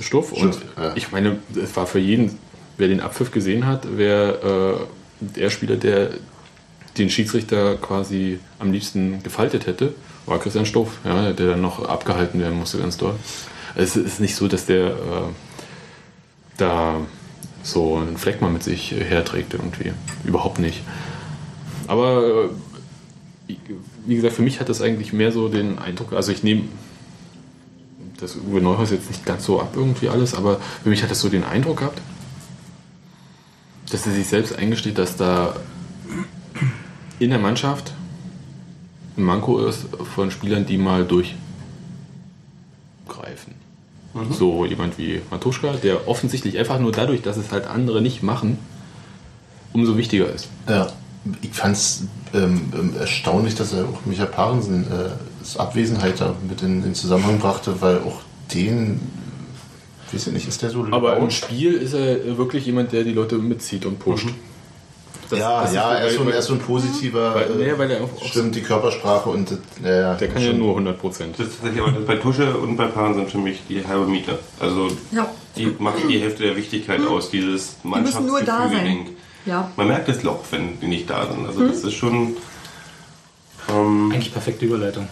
Stuff. Und ja. ich meine, es war für jeden, wer den Abpfiff gesehen hat, wer äh, der Spieler, der den Schiedsrichter quasi am liebsten gefaltet hätte, war Christian Stoff, ja, der dann noch abgehalten werden musste, ganz doll. Es ist nicht so, dass der äh, da so einen Fleck mal mit sich herträgt irgendwie. Überhaupt nicht. Aber äh, wie gesagt, für mich hat das eigentlich mehr so den Eindruck, also ich nehme das Uwe Neuhaus jetzt nicht ganz so ab irgendwie alles, aber für mich hat das so den Eindruck gehabt, dass er sich selbst eingesteht, dass da in der Mannschaft ein Manko ist von Spielern, die mal durchgreifen. So jemand wie Matuschka, der offensichtlich einfach nur dadurch, dass es halt andere nicht machen, umso wichtiger ist. Ja, ich fand es ähm, ähm, erstaunlich, dass er auch Michael Parensen äh, Abwesenheit da mit in den Zusammenhang brachte, weil auch den, weiß ich nicht, ist der so Aber im? Spiel ist er wirklich jemand, der die Leute mitzieht und pusht. Das- ja, das ja, er ist, so, weil- er ist so ein positiver, Weil- äh, nee, weil er auch- auch- stimmt, die Körpersprache und ja, ja, Der kann ja schon. nur 100 Prozent. Das ist tatsächlich aber bei Tusche und bei Paaren sind für mich die halbe Miete. Also Ja. die machen die Hälfte der Wichtigkeit aus, dieses Die müssen nur da sein. Mannschaftsgefüge-Ding. Ja. Man merkt das Loch, wenn die nicht da sind. Also das ist schon ähm, Eigentlich perfekte Überleitung.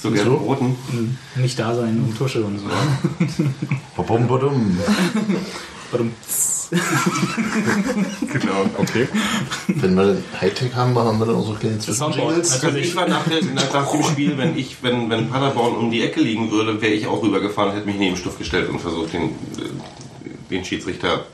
So gelb So? roten. Nicht da sein und Tusche und so. Badum, badum. Warum? Genau. Okay. Wenn wir Hightech haben, machen wir dann auch so kleine. Zwischenjingles. Also ich war nach, der, nach, nach dem Spiel, wenn ich, wenn, wenn Paderborn um die Ecke liegen würde, wäre ich auch rübergefahren, hätte mich neben den Stuff gestellt und versucht, den, äh, den Schiedsrichter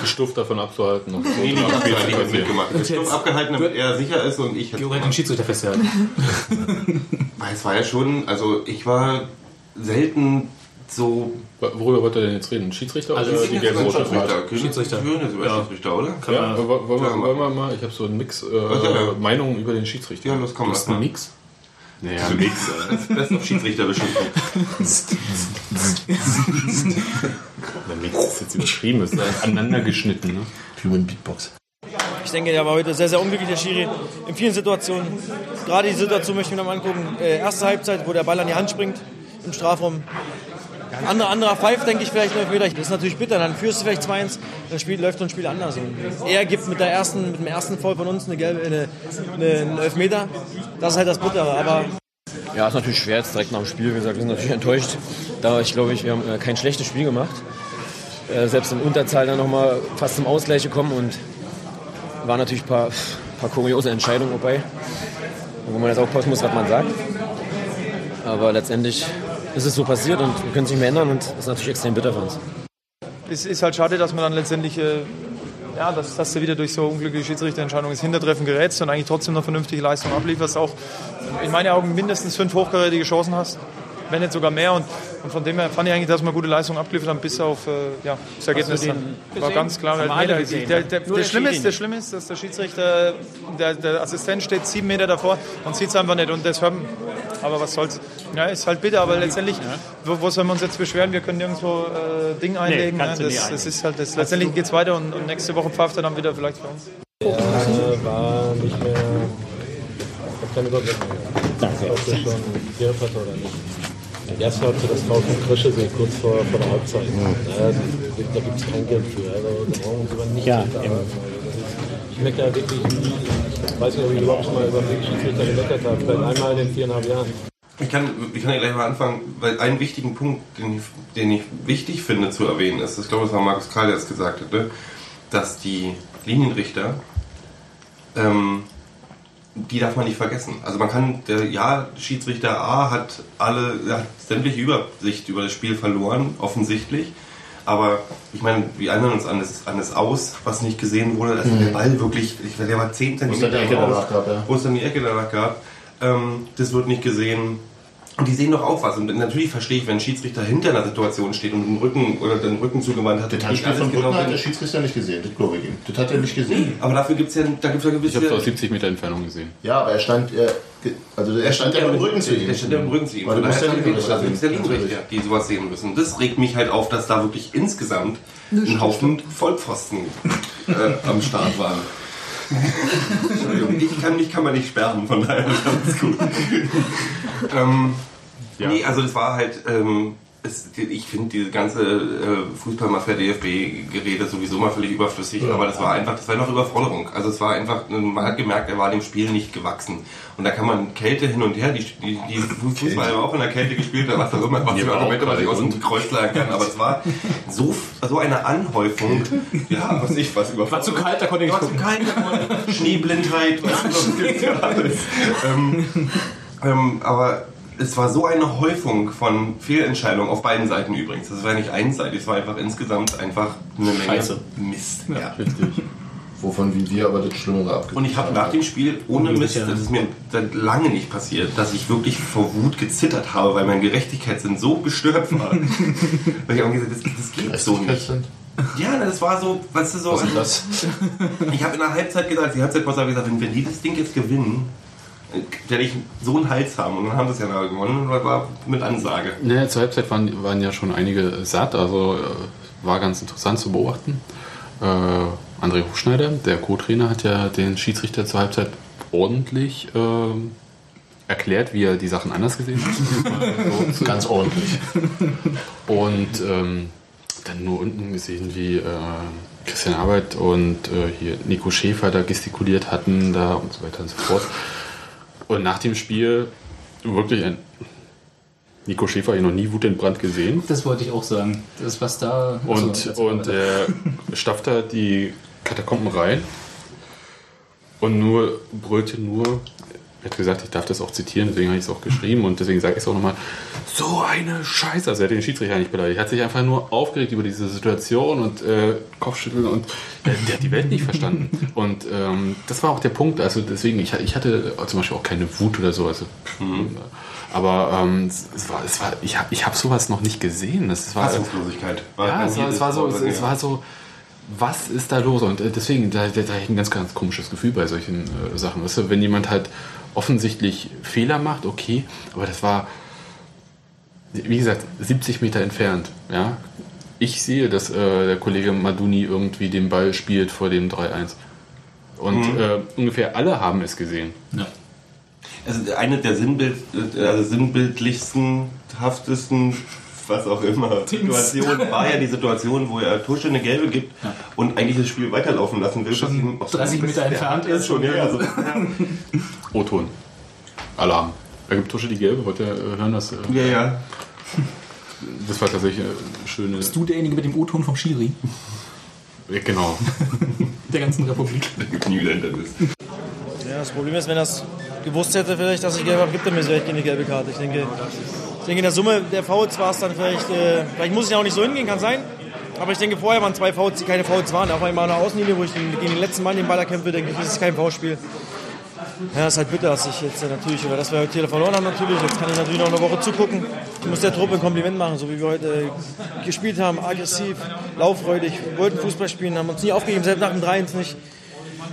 Gestuft davon abzuhalten. Und nee, nicht abgehalten, ich hätte mitgemacht. Stuff abgehalten, damit er sicher ist und ich den gemacht. Schiedsrichter festgehalten. Weil es war ja schon, also ich war selten so Worüber wollt ihr denn jetzt reden? Schiedsrichter Also oder die gelbe rote Schiedsrichter. Karte? Schiedsrichter. Schiedsrichter, oder? Ja, wollen, wir, mal, ich habe so einen Mix äh. Meinungen über den Schiedsrichter. Ja, los, komm, Du hast einen Mix? Naja, Also nix. Das ist best auf Schiedsrichterbeschimpfung. Der Mix ist jetzt überschrieben, ist aneinander geschnitten. Ne? Human Beatbox. Ich denke, der war heute sehr, sehr unglücklich, der Schiri. In vielen Situationen. Gerade die Situation möchte ich mir noch mal angucken. Äh, erste Halbzeit, wo der Ball an die Hand springt im Strafraum. Anderer, anderer Pfeif, denke ich, vielleicht noch wieder. Das ist natürlich bitter. Dann führst du vielleicht 2-1, dann läuft so ein Spiel anders. Und er gibt mit, der ersten, mit dem ersten Foul von uns eine gelbe, eine, eine, einen Elfmeter. Das ist halt das Bittere. Aber Ja, ist natürlich schwer jetzt direkt nach dem Spiel. Wie gesagt, wir sind natürlich enttäuscht. Da ich glaube, wir haben äh, kein schlechtes Spiel gemacht. Äh, selbst in Unterzahl dann nochmal fast zum Ausgleich gekommen und waren natürlich ein paar, paar kuriose Entscheidungen dabei. Wo man jetzt aufpassen muss, was man sagt. Aber letztendlich ist es so passiert und wir können es nicht mehr ändern und das ist natürlich extrem bitter für uns. Es ist halt schade, dass man dann letztendlich, äh, ja, dass, dass du wieder durch so unglückliche Schiedsrichterentscheidungen ins Hintertreffen gerätst und eigentlich trotzdem noch vernünftige Leistung ablieferst, auch in meinen Augen mindestens fünf hochkarätige Chancen hast, wenn nicht sogar mehr. Und, und von dem her fand ich eigentlich, dass wir gute Leistung abgeliefert haben, bis auf äh, ja, das Ergebnis. den dann. War ganz klar. Haben Nee, alle der, gesehen. der, der, der, der Schlimme ist, der. Schlimme ist, dass der Schiedsrichter, der, der Assistent steht sieben Meter davor und sieht es einfach nicht. Und das hört, aber was soll's. Ja, ist halt bitter, aber letztendlich, wo, wo sollen wir uns jetzt beschweren? Wir können nirgendwo äh, Ding einlegen. ne? du das, das ist halt, das, letztendlich geht es weiter und, und nächste Woche pfeift er dann wieder vielleicht für uns. Er war nicht mehr. Ich habe keine Überblick mehr. Danke. Ob er schon Griff hatte oder nicht. Erste Halbzeit, das Foul von Krische kurz vor, vor der Halbzeit. Ja, also, da gibt es kein Geld für. Also, da brauchen wir nichts Ja, ich meckere wirklich nie. Ich weiß nicht, ob ich überhaupt schon mal über den Schiedsrichter gemeckert habe. Vielleicht einmal in den viereinhalb Jahren. Ich kann, ich kann ja gleich mal anfangen, weil einen wichtigen Punkt, den ich, den ich wichtig finde zu erwähnen, ist, ich glaube, das war Markus Karl, der es gesagt hatte, dass die Linienrichter, ähm, die darf man nicht vergessen. Also man kann, der, ja, Schiedsrichter A hat alle, hat sämtliche Übersicht über das Spiel verloren, offensichtlich. Aber ich meine, wir erinnern uns an das, an das Aus, was nicht gesehen wurde. Also der Ball wirklich, ich weiß, der war 10 Wo es dann Zentimeter die Ecke danach gab, ja. wo es dann die Ecke danach gab. Ähm, das wird nicht gesehen. Und die sehen doch auch was. Und natürlich verstehe ich, wenn ein Schiedsrichter hinter einer Situation steht und den Rücken oder den Rücken zugewandt hat. Das Handspiel Brückner genau hat der Schiedsrichter nicht gesehen, das glaube ich ihm. Das hat er nicht gesehen. Aber dafür gibt es ja, da gibt's ja Ich gewisse... habe es aus 70 Meter Entfernung gesehen. Ja, aber er stand, er, also er stand ja mit dem Rücken zu ihm. Der stand ja mit dem Rücken zu ihm. Weil du musst ja also sehen. ja Linienrichter, die sowas sehen müssen. Das regt mich halt auf, dass da wirklich insgesamt ein Haufen Vollpfosten äh, am Start waren. Entschuldigung, ich kann mich kann man nicht sperren, von daher ist alles gut. ähm, Nee, also das war halt, ähm, es, ich finde diese ganze äh, Fußballmafia DFB-Gerede sowieso mal völlig überflüssig, aber das war einfach, das war noch Überforderung. Also es war einfach, man hat gemerkt, er war dem Spiel nicht gewachsen. Und da kann man Kälte hin und her, die, die, die Fußball haben auch in der Kälte gespielt, da was auch immer, was für Argumente man sich aus dem Kreuz schlagen kann, aber es war so, so eine Anhäufung, ja, was ich, was über War zu kalt, da konnte ich war nicht zu gucken. kalt, da konnte Schneeblindheit, was es gibt ja alles. Ähm, ähm, aber es war so eine Häufung von Fehlentscheidungen auf beiden Seiten übrigens. Das war nicht einseitig, es war einfach insgesamt einfach eine Menge Scheiße. Mist. Ja. Wovon wie wir aber das Schlimmere abgekriegt Und ich habe nach dem Spiel ohne Mist, Ja. das ist mir seit lange nicht passiert, dass ich wirklich vor Wut gezittert habe, weil mein Gerechtigkeitssinn so gestört war. weil ich auch gesagt habe, das, das geht so nicht. Ja, das war so, weißt du, so. Was ist das? Ich habe in der Halbzeit gesagt, die Halbzeitpause habe ich gesagt, wenn, wenn die das Ding jetzt gewinnen, werde ich so einen Hals haben. Und dann haben sie es ja nachher gewonnen war mit Ansage. Naja, zur Halbzeit waren, waren ja schon einige satt, also äh, war ganz interessant zu beobachten. Äh, André Hochschneider, der Co-Trainer, hat ja den Schiedsrichter zur Halbzeit ordentlich ähm, erklärt, wie er die Sachen anders gesehen hat. so, Ganz ordentlich. Und ähm, dann nur unten gesehen, wie äh, Christian Arbeit und äh, hier Nico Schäfer da gestikuliert hatten da und so weiter und so fort. Und nach dem Spiel wirklich ein Nico Schäfer habe ich noch nie wutentbrannt gesehen. Das wollte ich auch sagen. Das, was da. Und, jetzt- und er stapft da die Katakomben rein und nur brüllte nur. Er hat gesagt, ich darf das auch zitieren, deswegen habe ich es auch geschrieben und deswegen sage ich es auch nochmal. So eine Scheiße. Also er hat den Schiedsrichter nicht beleidigt. Er hat sich einfach nur aufgeregt über diese Situation und äh, Kopfschütteln und äh, der hat die Welt nicht verstanden. Und ähm, das war auch der Punkt. Also deswegen, ich, ich hatte zum Beispiel auch keine Wut oder so. Also, Aber ähm, es, war, es war, ich habe ich hab sowas noch nicht gesehen. Es war, Fassungslosigkeit. War ja, es war, es war so, es, es war so, was ist da los? Und äh, deswegen, da, da, da habe ich ein ganz, ganz komisches Gefühl bei solchen äh, Sachen. Weißt du, wenn jemand halt offensichtlich Fehler macht, okay, aber das war, wie gesagt, 70 Meter entfernt. Ja? Ich sehe, dass äh, der Kollege Maduni irgendwie den Ball spielt vor dem 3-1. Und Mhm. äh, ungefähr alle haben es gesehen. Ja. Also eine der Sinnbild, also sinnbildlichsten, haftesten, was auch immer, Situationen war ja die Situation, wo er Tusche eine gelbe gibt und eigentlich das Spiel weiterlaufen lassen will. Schon bis ihm- 30 Meter entfernt ja ist Schon, ja, also, O-Ton. Alarm. Da gibt Tusche die gelbe. Ihr äh, hören, das? Äh, ja, ja. Das war tatsächlich eine schöne. Bist du derjenige mit dem O-Ton vom Schiri? Ja, genau. Der ganzen Republik. Niederländer bist. Ja, das Problem ist, wenn er es gewusst hätte, vielleicht, dass ich gelb habe, gibt er mir vielleicht keine gelbe Karte. Ich denke, ich denke in der Summe der Fouls war es dann vielleicht, äh, vielleicht muss es ja auch nicht so hingehen, kann sein. Aber ich denke, vorher waren zwei Fouls, die keine Fouls waren. Auch einmal an der Außenlinie, wo ich gegen den letzten Mann den Ball erkämpfe, denke ich, das ist kein Foulspiel. Ja, ist halt bitter, dass ich jetzt natürlich, oder dass wir heute hier verloren haben natürlich. Jetzt kann ich natürlich noch eine Woche zugucken. Ich muss der Truppe ein Kompliment machen, so wie wir heute gespielt haben. Aggressiv, lauffreudig, wollten Fußball spielen, haben uns nie aufgegeben, selbst nach dem 3-1 nicht.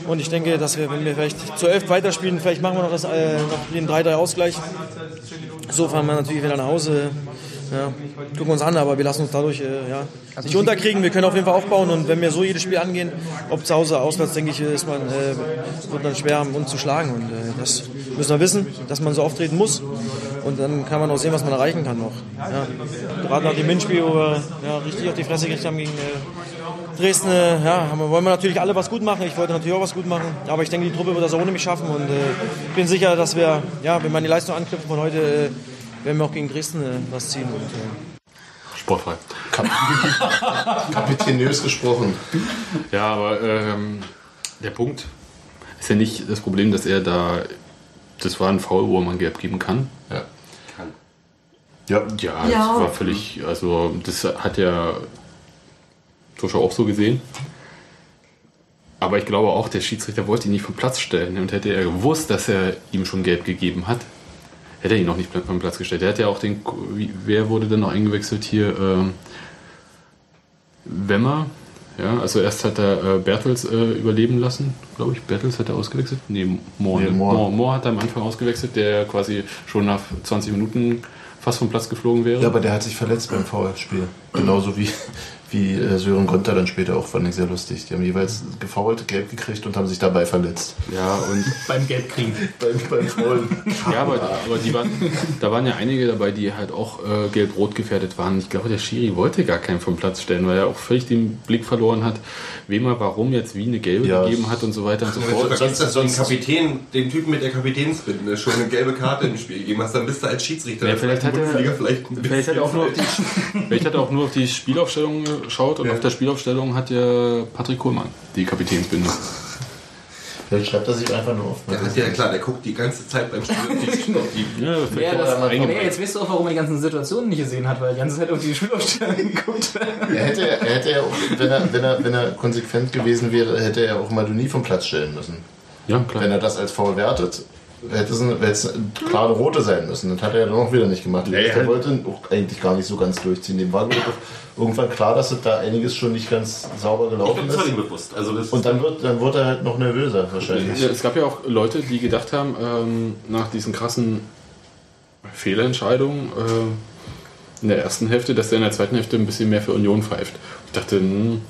Und ich denke, dass wir, wenn wir vielleicht zur 11 weiterspielen, vielleicht machen wir noch, das, äh, noch den 3-3-Ausgleich. So fahren wir natürlich wieder nach Hause. Ja, gucken uns an, aber wir lassen uns dadurch äh, ja, nicht unterkriegen. Wir können auf jeden Fall aufbauen und wenn wir so jedes Spiel angehen, ob zu Hause, auswärts, denke ich, ist man, äh, wird man schwer, uns zu schlagen. Und äh, das müssen wir wissen, dass man so auftreten muss. Und dann kann man auch sehen, was man erreichen kann noch. Ja. Gerade nach dem Hinspiel, wo wir ja, richtig auf die Fresse gekriegt haben gegen äh, Dresden, äh, ja, wollen wir natürlich alle was gut machen. Ich wollte natürlich auch was gut machen. Aber ich denke, die Truppe wird das auch ohne mich schaffen. Und äh, ich bin sicher, dass wir, ja, wenn man die Leistung anknüpfen von heute, äh, werden wir auch gegen Dresden äh, was ziehen. Und, äh, Sportfrei. Kapitänös gesprochen. Ja, aber ähm, der Punkt ist ja nicht das Problem, dass er da. Das war ein Foul, wo man gelb geben kann. Ja. Ja, ja, Ja. das war völlig. Also, das hat ja Tusche auch so gesehen. Aber ich glaube auch, der Schiedsrichter wollte ihn nicht vom Platz stellen. Und hätte er gewusst, dass er ihm schon gelb gegeben hat, hätte er ihn noch nicht vom Platz gestellt. Er hat ja auch den. Wer wurde denn noch eingewechselt hier? Ähm, Wemmer. Ja, also erst hat er äh, Bertels äh, überleben lassen, glaube ich. Bertels hat er ausgewechselt? Nee, Moore. Nee, ne? Moore. Moore, Moore hat er am Anfang ausgewechselt, der quasi schon nach 20 Minuten fast vom Platz geflogen wäre. Ja, aber der hat sich verletzt beim Foulspiel. Genauso wie, wie äh, Sören Gonter dann später auch, fand ich sehr lustig. Die haben jeweils gefoult, gelb gekriegt und haben sich dabei verletzt. Ja, und Beim Gelbkriegen. beim, beim Faulen. Ja, aber, aber die waren, da waren ja einige dabei, die halt auch äh, gelb-rot gefährdet waren. Ich glaube, der Schiri wollte gar keinen vom Platz stellen, weil er auch völlig den Blick verloren hat, wem er warum jetzt wie eine gelbe Ja. gegeben hat und so weiter und so Wenn du fort. sonst, sonst den Kapitän, den Typen mit der Kapitänsbinde schon eine gelbe Karte im Spiel gegeben hast, dann bist du als Schiedsrichter Ja, vielleicht hat er, vielleicht, hat er auch nur auf die, vielleicht hat er auch nur auf die Spielaufstellung geschaut und Ja. auf der Spielaufstellung hat ja Patrick Kohlmann die Kapitänsbinde. Vielleicht schreibt er sich einfach nur auf. Der hat ja klar, der guckt die ganze Zeit beim Spiel auf die, auf die Ja, Ja, das, eingebaut. nee, jetzt weißt du auch, warum er die ganzen Situationen nicht gesehen hat, weil er die ganze Zeit auf die Spielaufstellung geguckt hat. Er hätte, er hätte ja auch, wenn er, wenn, er, wenn er konsequent gewesen wäre, hätte er auch Maduni vom Platz stellen müssen. ja, klar. Wenn er das als faul wertet, hätte es, eine, hätte es eine klare rote sein müssen. Das hat er ja dann auch wieder nicht gemacht. Nee, der halt- wollte auch eigentlich gar nicht so ganz durchziehen. Dem war irgendwann klar, dass es da einiges schon nicht ganz sauber Ich gelaufen bin ist. völlig bewusst. Also das Und dann wird, dann wird er halt noch nervöser wahrscheinlich. Ja, es gab ja auch Leute, die gedacht haben, ähm, nach diesen krassen Fehlentscheidungen äh, in der ersten Hälfte, dass er in der zweiten Hälfte ein bisschen mehr für Union pfeift. Ich dachte, hm,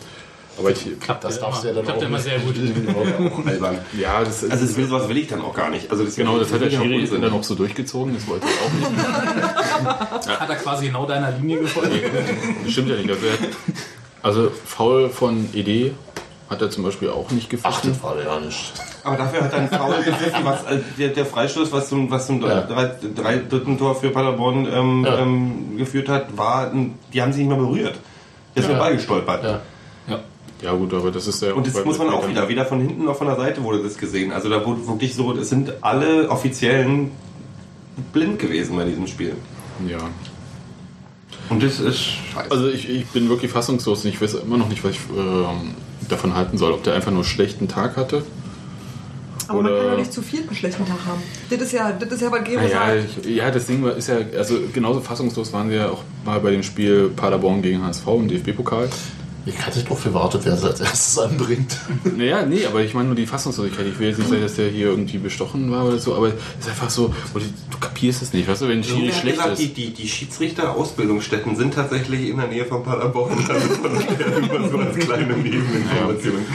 aber ich. Klappt Das ja darfst du ja dann klappt auch immer sehr gut. albern. Ja, das ist. Also das will, sowas will ich dann auch gar nicht. Also das genau, das hat der Schiri dann auch so durchgezogen, das wollte ich auch nicht. Hat er quasi genau deiner Linie gefolgt. Das stimmt ja nicht. Also, er hat, also faul von ED hat er zum Beispiel auch nicht Ach, gepfiffen. das war der ja nicht. Aber dafür hat er ein Foul gepfiffen, was äh, der, der Freistoß, was zum, was zum Ja. drei, drei, dritten Tor für Paderborn ähm, Ja. ähm, geführt hat, war, die haben sich nicht mehr berührt. Der ist Ja. ja. beigestolpert. Ja. Ja gut, aber das ist der. Und das muss man auch wieder, weder von hinten noch von der Seite wurde das gesehen. Also da wurde wirklich so, es sind alle Offiziellen blind gewesen bei diesem Spiel. Ja. Und das ist scheiße. Also ich, ich bin wirklich fassungslos und ich weiß immer noch nicht, was ich ähm, davon halten soll. Ob der einfach nur einen schlechten Tag hatte. Aber man kann ja nicht zu viel einen schlechten Tag haben. Das ist ja, das ist ja was Gero Ah, ja, ich, ja, das Ding war- ist ja, also genauso fassungslos waren wir auch mal bei dem Spiel Paderborn gegen HSV im DFB-Pokal. Ich hatte doch gewartet, wer es als erstes anbringt. Naja, nee, aber ich meine nur die Fassungslosigkeit. Ich will jetzt nicht sagen, dass der hier irgendwie bestochen war oder so, aber es ist einfach so, du, kapierst es nicht, weißt du, wenn Schiri hat schlecht gesagt, ist. die, die, die Schiedsrichter-Ausbildungsstätten sind tatsächlich in der Nähe von Paderborn. Also von immer so als kleine Nebeninformation.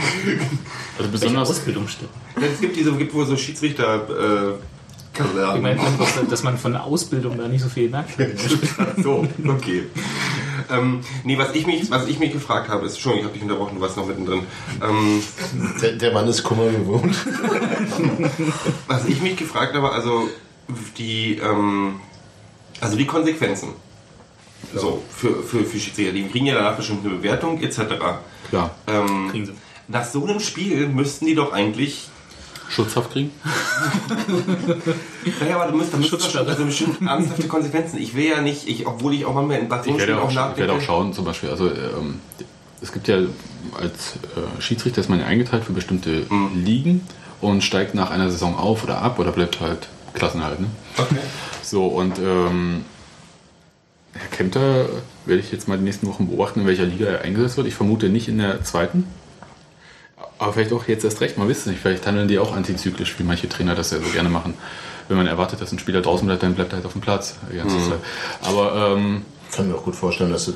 Also besonders Ausbildungsstätten. Ja, es gibt diese, gibt wohl so Schiedsrichter. Äh, Kasernen. Ich meine, dass, dass man von der Ausbildung da nicht so viel merkt. So, okay. Ähm, nee, was ich, mich, was ich mich gefragt habe, ist, Entschuldigung, ich habe dich unterbrochen, du warst noch mittendrin. Ähm, Der, der Mann ist Kummer gewohnt. was ich mich gefragt habe, also die, ähm, also die Konsequenzen. So, für, für, für Schiedsrichter. Die kriegen ja danach bestimmt eine Bewertung etc. Klar. Ähm, Kriegen sie. Nach so einem Spiel müssten die doch eigentlich. Schutzhaft kriegen? naja, aber da müsste, schon also bestimmt ernsthafte Konsequenzen. Ich will ja nicht, ich, obwohl ich auch manchmal in Bad Ich werde auch auch, ich nachdenke. werde auch schauen, zum Beispiel, also ähm, es gibt ja als äh, Schiedsrichter ist man ja eingeteilt für bestimmte Mhm. Ligen und steigt nach einer Saison auf oder ab oder bleibt halt Klassenhalt. Ne? Okay. So, und ähm, Herr Kempter werde ich jetzt mal die nächsten Wochen beobachten, in welcher Liga er eingesetzt wird. Ich vermute nicht in der zweiten. Aber vielleicht auch jetzt erst recht, man weiß es nicht. Vielleicht handeln die auch antizyklisch, wie manche Trainer das ja so gerne machen. Wenn man erwartet, dass ein Spieler draußen bleibt, dann bleibt er halt auf dem Platz. Die ganze Mhm. Zeit. Aber ähm, Ich kann mir auch gut vorstellen, dass es,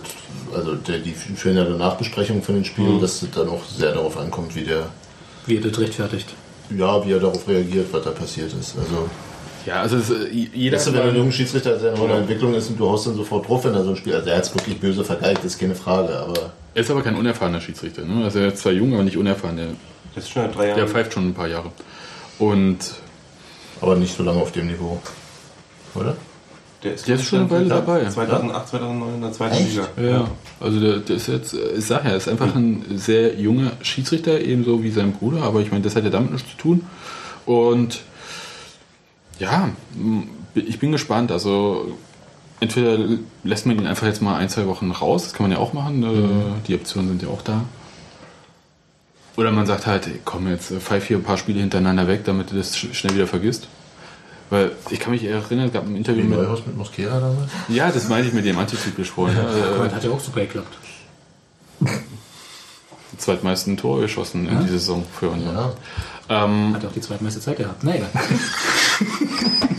also der, die führen ja eine Nachbesprechung von den Spielen, Mhm. dass es dann auch sehr darauf ankommt, wie der. Wie er das rechtfertigt. Ja, wie er darauf reagiert, was da passiert ist. Also. Ja, also es, äh, jeder Weißt du, wenn du ein junger Schiedsrichter der in der Entwicklung ist und du haust dann sofort drauf, wenn er so ein Spiel. Also er hat es wirklich böse vergeigt, ist keine Frage, aber. Er ist aber kein unerfahrener Schiedsrichter. Ne? Also er ist zwar jung, aber nicht unerfahren. Der, das ist schon seit drei Jahren. Der pfeift schon ein paar Jahre. Und aber nicht so lange auf dem Niveau. Oder? Der ist, Der ist schon eine Weile dabei. 2008, 2009 in der zweiten Echt? Liga. Ja, also der, der ist jetzt, äh, ich sag ja, er ist einfach ein sehr junger Schiedsrichter, ebenso wie sein Bruder, aber ich meine, das hat ja damit nichts zu tun. Und ja, ich bin gespannt. Also entweder lässt man ihn einfach jetzt mal ein, zwei Wochen raus, das kann man ja auch machen, äh, die Optionen sind ja auch da. Oder man sagt halt, komm jetzt, äh, pfeif hier ein paar Spiele hintereinander weg, damit du das sch- schnell wieder vergisst. Weil ich kann mich erinnern, es gab ein Interview Wie mit. Neuhaus mit Mosquera damals? Ja, das meinte ich mit dem antizyklisch vorhin. Ja, Ja, das hat ja auch super geklappt. die zweitmeisten Tore geschossen in Ja. dieser Saison für Union. Ähm, Hat auch die zweitmeiste Zeit gehabt. Na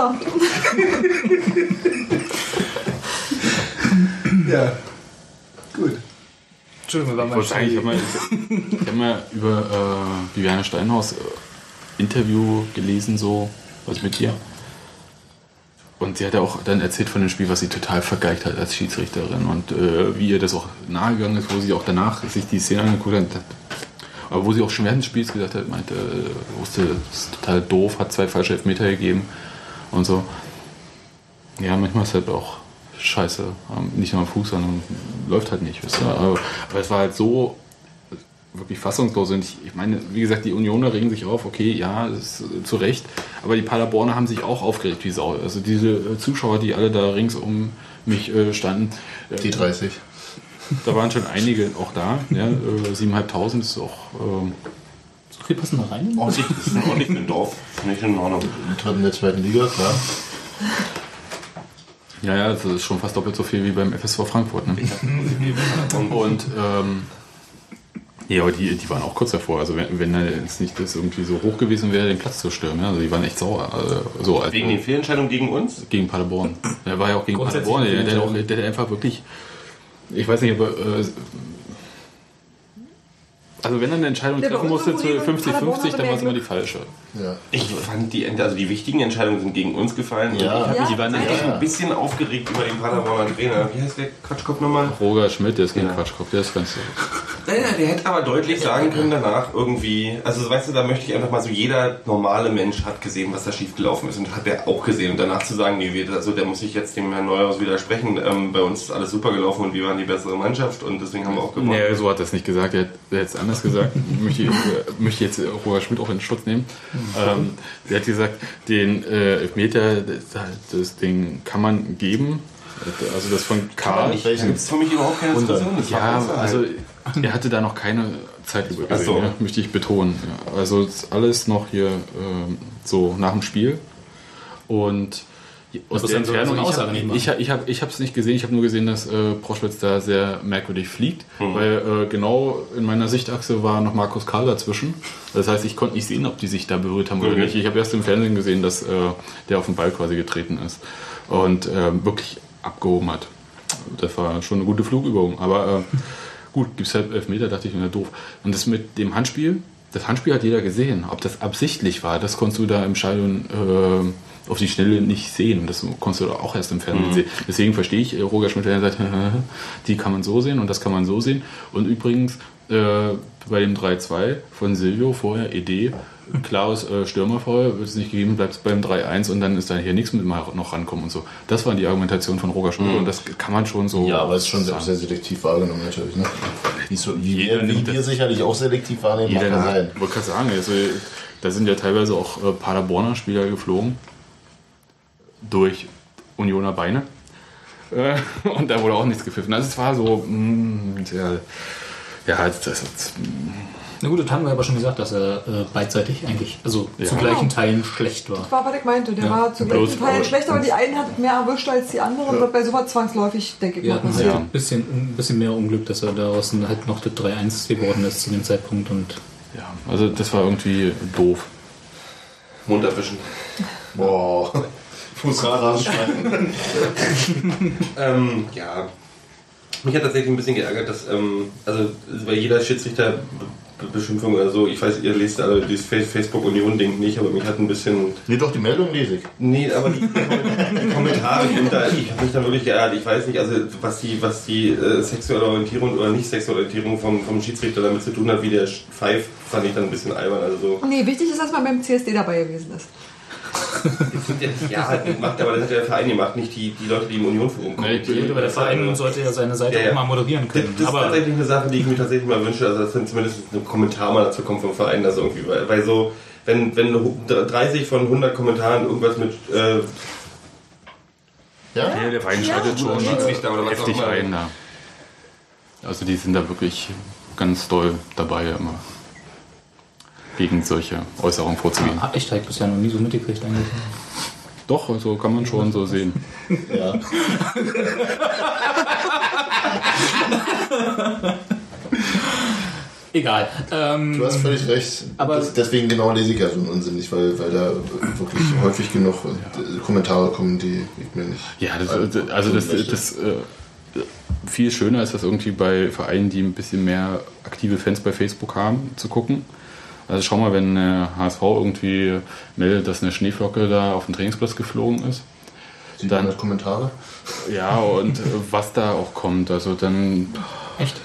Mutter. Ja. Gut. Entschuldigung, wir waren ich mal wollte sagen, ich habe mal über äh, Viviane Steinhaus äh, Interview gelesen, so, was mit ihr. Und sie hat ja auch dann erzählt von dem Spiel, was sie total vergeigt hat als Schiedsrichterin und äh, wie ihr das auch nahegegangen ist, wo sie auch danach sich die Szene angeguckt hat. Aber wo sie auch schon während des Spiels gesagt hat, meinte, äh, wusste, das ist total doof, hat zwei falsche Elfmeter gegeben und so. Ja, manchmal ist halt auch scheiße. am- Nicht nur am Fuß, sondern läuft halt nicht. Weißt du? aber, aber es war halt so wirklich fassungslos. Und ich, ich meine, wie gesagt, die Unioner regen sich auf, okay, ja, ist äh, zu Recht. Aber die Paderborner haben sich auch aufgeregt wie Sau. Also diese äh, Zuschauer, die alle da rings um mich äh, standen. äh, Die 30. Da waren schon einige auch da. Ja, äh, 7.500 ist auch. Viel passen da rein? Ordentlich, das ist ein Dorf. Finde ich in Ordnung. Drin in der zweiten Liga, klar. Ja, ja, das ist schon fast doppelt so viel wie beim FSV Frankfurt. Ne? Und ähm, ja, aber die, die waren auch kurz davor. Also wenn, wenn jetzt nicht das irgendwie so hoch gewesen wäre, den Platz zu stürmen. Ja? Also die waren echt sauer. Also, so Wegen den Fehlentscheidungen gegen uns? Gegen Paderborn. Der war ja auch gegen Paderborn. Der, der, der, der einfach wirklich. Ich weiß nicht, aber. Äh, also wenn er eine Entscheidung treffen musste zu Kollegen 50-50, Paderborn hatte dann war es immer die falsche. Ja. Ich fand die, also die wichtigen Entscheidungen sind gegen uns gefallen. Ja. ich habe Ja, mich waren echt ein bisschen aufgeregt über den Paderborner Trainer. Wie heißt der Quatschkopf nochmal? Roger Schmidt, der ist kein Ja. Quatschkopf, der ist ganz. Nein, der hätte aber deutlich sagen können danach irgendwie, also weißt du, da möchte ich einfach mal so, jeder normale Mensch hat gesehen, was da schiefgelaufen ist und hat der auch gesehen. Und danach zu sagen, nee, wir, also der muss ich jetzt dem Herrn Neuhaus widersprechen, ähm, bei uns ist alles super gelaufen und wir waren die bessere Mannschaft und deswegen haben wir auch gewonnen. Nee, so hat er es nicht gesagt. Er hat er hat es anders gesagt. möchte, ich, äh, möchte jetzt Roger Schmidt auch in Schutz nehmen. Ähm, der hat gesagt, den äh, Elfmeter, das, das Ding kann man geben. Also das von Karl. Da gibt es für mich überhaupt keine Diskussion. Ja, also er hatte da noch keine Ach gesehen, so. ja, möchte ich betonen. Ja, also alles noch hier ähm, so nach dem Spiel. Und aus der Entfernung, eine ich habe ich, hab- ich hab's nicht gesehen, ich habe nur gesehen, dass äh, Proschwitz da sehr merkwürdig fliegt, Mhm. weil äh, genau in meiner Sichtachse war noch Markus Karl dazwischen. Das heißt, ich konnte nicht sehen, ob die sich da berührt haben oder Okay. nicht. Ich habe erst im Fernsehen gesehen, dass äh, der auf den Ball quasi getreten ist und äh, wirklich abgehoben hat. Das war schon eine gute Flugübung, aber äh, gut, gibt es halt Elfmeter, dachte ich mir, doof. Und das mit dem Handspiel, das Handspiel hat jeder gesehen. Ob das absichtlich war, das konntest du da im Stadion äh, auf die Schnelle nicht sehen. Das konntest du auch erst im Fernsehen Mhm. sehen. Deswegen verstehe ich äh, Roger Schmidt, wenn er sagt, die kann man so sehen und das kann man so sehen. Und übrigens äh, bei dem 3-2 von Silvio vorher, ED, klares äh, Stürmerfoul, wird es nicht gegeben, bleibt es beim 3-1 und dann ist da hier nichts mit mal noch rankommen und so. Das war die Argumentation von Roger Schmidt Mhm. und das kann man schon so. Ja, aber es ist schon sehr, sagen. sehr selektiv wahrgenommen natürlich. Ne? Wie, so, wie, Jeder wir, wie wir sicherlich auch selektiv wahrnehmen, mag Jeder, ja sein. ich wollte gerade sagen, also, da sind ja teilweise auch äh, Paderborner Spieler geflogen durch Unioner Beine. Äh, und da wurde auch nichts gepfiffen. Also es war so, mh, sehr, ja, das, das, das, Na gut, das haben wir aber schon gesagt, dass er äh, beidseitig eigentlich, also Ja. zu gleichen Teilen schlecht war. Das war, was ich meinte. Der Ja. war zu Bloß- gleichen Teilen schlecht, aber die einen hat mehr erwischt als die anderen. Und bei sowas zwangsläufig, denke ich Wir mal, halt passiert. ein bisschen, ein bisschen mehr Unglück, dass er daraus dann halt noch das 3-1 geworden ist zu dem Zeitpunkt und ja, also das war irgendwie doof. Mund erwischen. Boah. Fußrad ähm, ja. Mich hat tatsächlich ein bisschen geärgert, dass, ähm, also bei jeder Schiedsrichter Beschimpfung oder so, ich weiß, ihr lest alle dieses Fa- Facebook-Union-Ding nicht, aber mich hat ein bisschen. Nee, doch, die Meldung lese ich. Nee, aber die, die Kommentare, da, ich habe mich da wirklich geärgert. Ich weiß nicht, also was die, was die äh, sexuelle Orientierung oder nicht sexuelle Orientierung vom, vom Schiedsrichter damit zu tun hat, wie der pfeift, fand ich dann ein bisschen albern. Also so. Nee, wichtig ist, dass man beim CSD dabei gewesen ist. Ja, halt macht, aber das hat der Verein gemacht, nicht die, die Leute, die im Union-Forum kommen. Nee, aber der Verein sollte ja seine Seite auch mal moderieren können. Das, das aber ist tatsächlich eine Sache, die ich mir tatsächlich mal wünsche, also dass dann zumindest ein Kommentar mal dazu kommt vom Verein, das irgendwie, weil, weil so, wenn, wenn 30 von 100 Kommentaren irgendwas mit, äh, ja? Ja, der Verein Ja. schaltet schon Schiedsrichter oder was heftig auch immer. ein da. Also die sind da wirklich ganz doll dabei immer gegen solche Äußerungen vorzugehen. Hab ich halt bisher noch nie so mitgekriegt eigentlich. Doch, also kann man schon so sehen. Ja. Egal. Ähm, Du hast völlig recht. aber- das, deswegen genau lese ich ja so einen Unsinn nicht, weil, weil da wirklich häufig genug äh, Kommentare kommen, die ich mir nicht. Ja, das, also das, das äh, viel schöner ist das irgendwie bei Vereinen, die ein bisschen mehr aktive Fans bei Facebook haben, zu gucken. Also schau mal, wenn äh, HSV irgendwie meldet, dass eine Schneeflocke da auf den Trainingsplatz geflogen ist. Sieht man Kommentare? Ja, und äh, was da auch kommt. Also dann. Echt?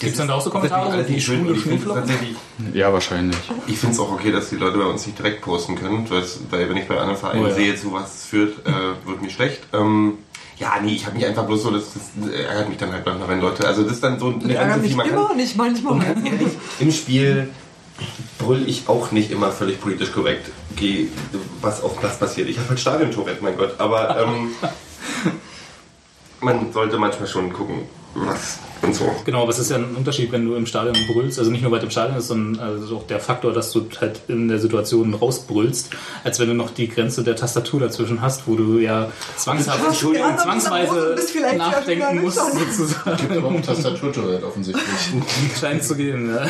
Gibt es dann da auch so Kommentare, so die schwule Schneeflocken? Ja, wahrscheinlich. Ich finde es auch okay, dass die Leute bei uns nicht direkt posten können, weil, wenn ich bei anderen Vereinen Oh ja. sehe, zu was es führt, äh, wird mir schlecht. Ähm, ja, nee, ich habe mich einfach bloß so, das, das ärgert mich dann halt manchmal, wenn Leute, also das ist dann so ärgert Grenze, mich die man kann. immer, nicht manchmal. Im Spiel brüll ich auch nicht immer völlig politisch korrekt, geh, was auf dem Platz passiert. Ich habe halt Stadiontourette, mein Gott, aber ähm, man sollte manchmal schon gucken, was und so. Genau, aber es ist ja ein Unterschied, wenn du im Stadion brüllst, also nicht nur weit im Stadion ist, sondern also auch der Faktor, dass du halt in der Situation rausbrüllst, als wenn du noch die Grenze der Tastatur dazwischen hast, wo du ja zwangshaft, anderen zwangsweise nachdenken musst, sozusagen. Gibt aber auch ein Tastaturtourette offensichtlich. Scheint zu gehen, ja.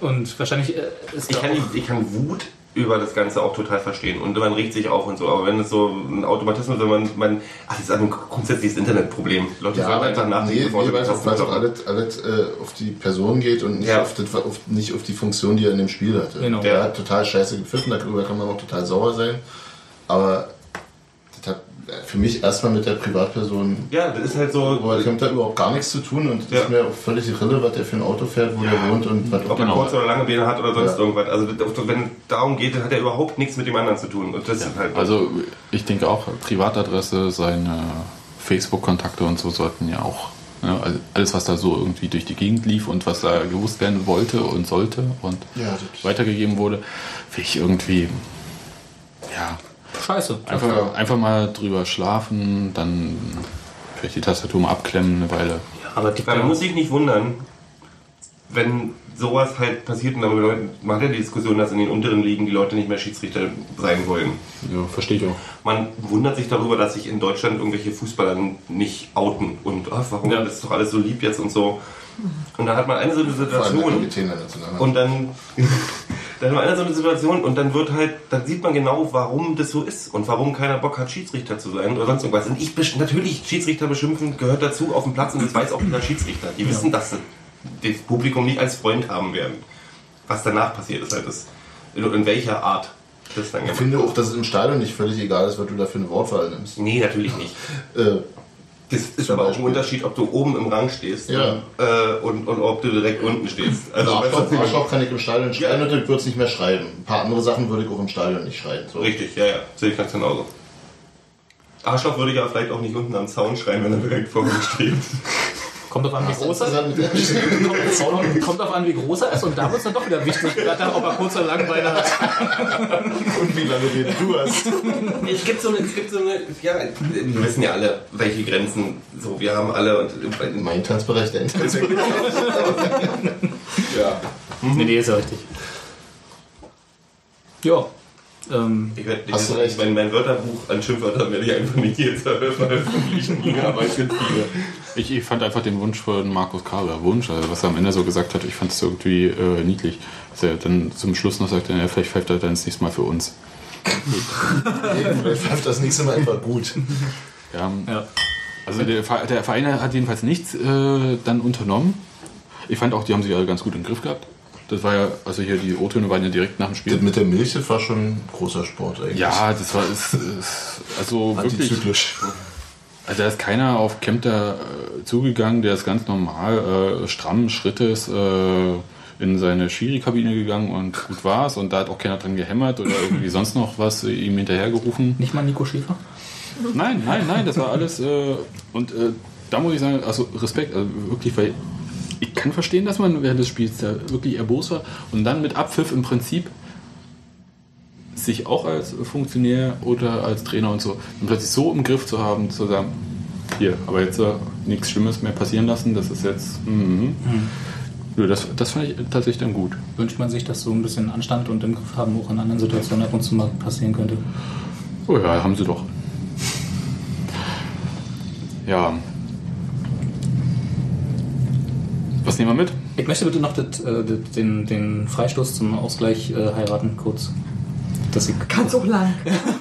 Und wahrscheinlich äh, ist Ich kann, ich kann Wut über das Ganze auch total verstehen und man regt sich auf und so, aber wenn es so ein Automatismus ist, wenn man, man ach, das ist ein grundsätzliches Internetproblem. Leute sollen einfach nachdenken, nee, bevor nee, weil es machen. alles, alles äh, auf die Person geht und nicht, Ja. auf, das, auf, nicht auf die Funktion, die er in dem Spiel hatte. Genau. Der hat total scheiße gepfiffen, darüber kann man auch total sauer sein. Aber für mich erstmal mit der Privatperson. Ja, das ist halt so. Aber das hat da überhaupt gar nichts zu tun und Ja. ist mir auch völlig irrelevant, was der für ein Auto fährt, wo der wohnt und was Ob er kurze oder lange Beine hat oder sonst Ja. irgendwas. Also wenn es darum geht, dann hat er überhaupt nichts mit dem anderen zu tun. Und das ist halt Also ich denke auch, Privatadresse, seine Facebook-Kontakte und so sollten ja auch, ne, also alles was da so irgendwie durch die Gegend lief und was da gewusst werden wollte und sollte und Ja, weitergegeben wurde, finde ich irgendwie, ja, scheiße. einfach, einfach mal drüber schlafen, dann vielleicht die Tastatur mal abklemmen eine Weile. aber die Man muss sich nicht wundern, wenn sowas halt passiert und darüber man hat ja die Diskussion, dass in den unteren Ligen die Leute nicht mehr Schiedsrichter sein wollen. Ja, verstehe ich auch. Man wundert sich darüber, dass sich in Deutschland irgendwelche Fußballer nicht outen und ach, warum das ist doch alles so lieb jetzt und so. Und dann hat man eine so eine Situation und dann, dann hat man eine so eine Situation und dann wird halt, dann sieht man genau, warum das so ist und warum keiner Bock hat, Schiedsrichter zu sein oder sonst irgendwas. Und ich natürlich Schiedsrichter beschimpfen gehört dazu auf dem Platz und das weiß auch jeder Schiedsrichter. Die wissen, dass sie das Publikum nicht als Freund haben werden. Was danach passiert ist halt das. In, in welcher Art das dann Ich finde auch, dass es im Stadion nicht völlig egal ist, was du da für eine Wortwahl nimmst. Nee, natürlich nicht. Äh, Das ist aber auch ein Unterschied, ob du oben im Rang stehst Ja. äh, und, und ob du direkt unten stehst. also Arschloch, Arschloch kann ich im Stadion schreien und ich würde es nicht mehr schreiben. Ein paar andere Sachen würde ich auch im Stadion nicht schreien. So. Richtig, ja, ja, sehe ich ganz genauso. Arschloch würde ich aber vielleicht auch nicht unten am Zaun schreien, wenn er direkt vor mir steht. Kommt auf an, wie groß er ist. kommt, kommt auf an, wie groß er ist und da wird es dann doch wieder wichtig, gerade ob er kurz oder lang Beine hat. Und wie lange den du hast. Es gibt so eine, es gibt so eine, ja, wir wissen ja alle, welche Grenzen, so, wir haben alle und mein Tanzbereich, der Tanzbereich. ja. Nee, nee, ist ja richtig. Ja. Ähm, Ich werd, Hast du recht. Mein, mein Wörterbuch an Schimpfwörtern werde ich einfach nicht jetzt veröffentlichen, aber ich finde viele. Ich, ich fand einfach den Wunsch von Markus Kahler, Wunsch, also was er am Ende so gesagt hat, ich fand es irgendwie äh, niedlich. Dass er dann zum Schluss noch sagt, ja, vielleicht pfeift er dann das nächste Mal für uns. Vielleicht pfeift das nächste Mal einfach gut. Ja, ja. Also der, der Verein hat jedenfalls nichts äh, dann unternommen. Ich fand auch, die haben sich alle ganz gut im Griff gehabt. Das war ja, also hier die O-Töne waren ja direkt nach dem Spiel. Das mit der Milch, das war schon ein großer Sport eigentlich. Ja, das war ist, ist, also wirklich. Antizyklisch. Also da ist keiner auf Kempter äh, zugegangen, der ist ganz normal äh, strammen Schrittes äh, in seine Schiri-Kabine gegangen und gut war's. Und da hat auch keiner dran gehämmert oder irgendwie sonst noch was äh, ihm hinterhergerufen. Nicht mal Nico Schäfer? Nein, nein, nein, das war alles. Äh, und äh, da muss ich sagen, also Respekt, also wirklich, weil ich kann verstehen, dass man während des Spiels da wirklich erbost war und dann mit Abpfiff im Prinzip sich auch als Funktionär oder als Trainer und so dann plötzlich so im Griff zu haben, zu sagen, hier, aber jetzt äh, nichts Schlimmes mehr passieren lassen, das ist jetzt. Mhm. Nö, Das, das fand ich tatsächlich dann gut. Wünscht man sich, dass so ein bisschen Anstand und im Griff haben auch in anderen Situationen ab und zu mal passieren könnte? Oh ja, haben sie doch. Ja. Was nehmen wir mit? Ich möchte bitte noch das, äh, das, den, den Freistoß zum Ausgleich äh, heiraten, kurz. Das ich, Ganz auch lang.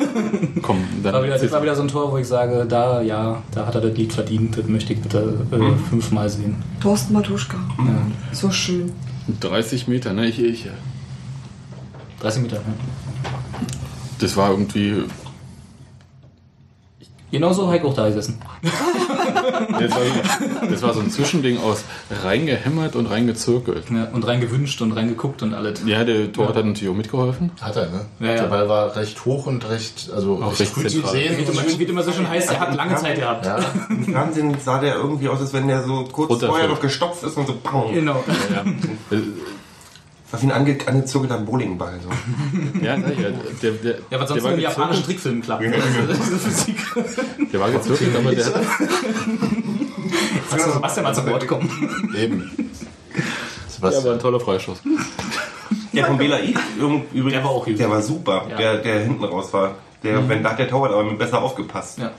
Komm, dann. war wieder, das war wieder so ein Tor, wo ich sage, da, ja, da hat er das Lied verdient, das möchte ich bitte äh, Hm. fünfmal sehen. Thorsten Matuschka. Ja. So schön. 30 Meter, ne? Ich, ich, 30 Meter, ja. das war irgendwie. Genauso ich auch da gesessen. Das war, das war so ein Zwischending aus reingehämmert und reingezirkelt. Ja, und reingewünscht und reingeguckt und alles. Ja, der Torwart hat natürlich auch mitgeholfen. Hat er, ne? Ja, ja. Der Ball war recht hoch und recht, also Auch recht gut zu sehen. Wie immer, wie immer so schön heißt, er hat lange Zeit gehabt. Ja. Im Fernsehen sah der irgendwie aus, als wenn der so kurz vorher noch gestopft ist und so BAM! Genau. War wie ein ange angezirkelter Bowlingball. So. Ja, ich ja. Der, der, Ja, was sonst war im japanischen gezirkelt, Trickfilm klappt. der war gezirkelt, aber der hat. Sagst du Sebastian mal zu Wort kommen? Eben. Ja, Sebastian. war ein toller Freischuss. Der von Bela I, übrigens, Der war auch gut. der war super, Ja. der, der hinten raus war. Der, wenn, da hat der Torwart aber besser aufgepasst. Ja.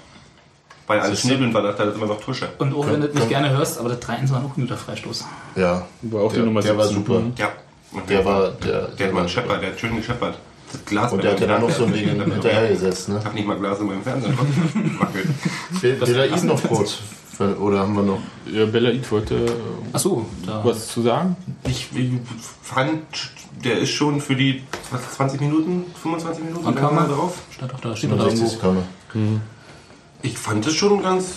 Weil alles schnibbeln war, dachte er, das ist immer noch Tusche. Und auch wenn du das nicht gerne hörst, aber das 3-1 war auch ein guter Freistoß. Ja, War auch die der, Nummer der war 17. super. Ja. Und Der war, der, Der hat mal einen Scheppert, der hat schön gescheppert. Das Glas Und der hat ja dann noch so ein Ding hinterher gesetzt, ne? Ich hab nicht mal Glas in meinem Fernseher. Der ist noch kurz. Oder haben wir noch? Ja, Belaid wollte äh, Achso, da. was zu sagen. Ich ich fand, der ist schon für die was, 20 Minuten, 25 Minuten Wann kam er? drauf. Stand doch da, steht doch da irgendwo. 65 kam er. Ich fand es schon ganz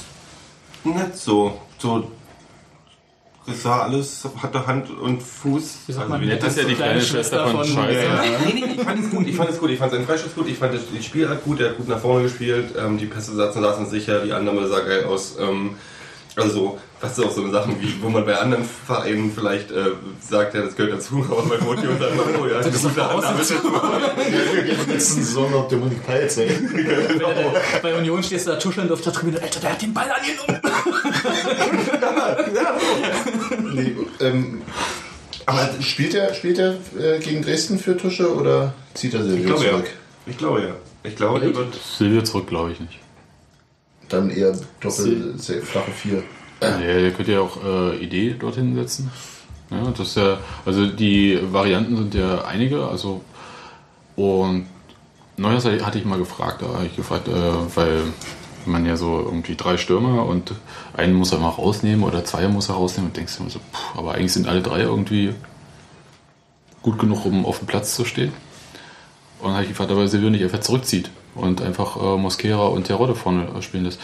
nett so. so das sah alles, hatte Hand und Fuß. Wie sagt man, wie nett der- Das ist ja die kleine Schwester von Scheiße. Nee, nee, ich fand es gut. Ich fand es gut. Ich fand seinen Freistoß gut. Ich fand das, die Spielart gut. Der hat gut nach vorne gespielt. Ähm, die Pässe saßen, saßen sicher. Die Annahme sah geil aus. Ähm, also so, Hast du auch so Sachen, wie, wo man bei anderen Vereinen vielleicht äh, sagt, ja, das gehört dazu, aber bei Motion sagt man, oh ja, das ist eine gute Annahme. Letzten Saison auf der Mund Peitz, ey. Bei Union stehst du da tuschelnd auf der Tribüne, Alter, der hat den Ball angenommen. ja, ja. Nee, ähm, aber spielt er, spielt er äh, gegen Dresden für Tusche oder zieht er Silvio zurück? Ja. Ich glaube ja. Ich glaube, der wird. Silvio zurück, glaube ich nicht. Dann eher doppel, flache Vier. Ja, ihr könnt ja auch äh, Idee dorthin setzen. Ja, das ja, also die Varianten sind ja einige. Also und Neues hatte ich mal gefragt, da ich gefragt, äh, weil man ja so irgendwie drei Stürmer und einen muss er mal rausnehmen oder zwei muss er rausnehmen und denkst du immer so, pff, aber eigentlich sind alle drei irgendwie gut genug, um auf dem Platz zu stehen. Und dann habe ich gefragt, aber Silvio nicht einfach zurückzieht und einfach äh, Mosquera und Terodde vorne spielen lässt.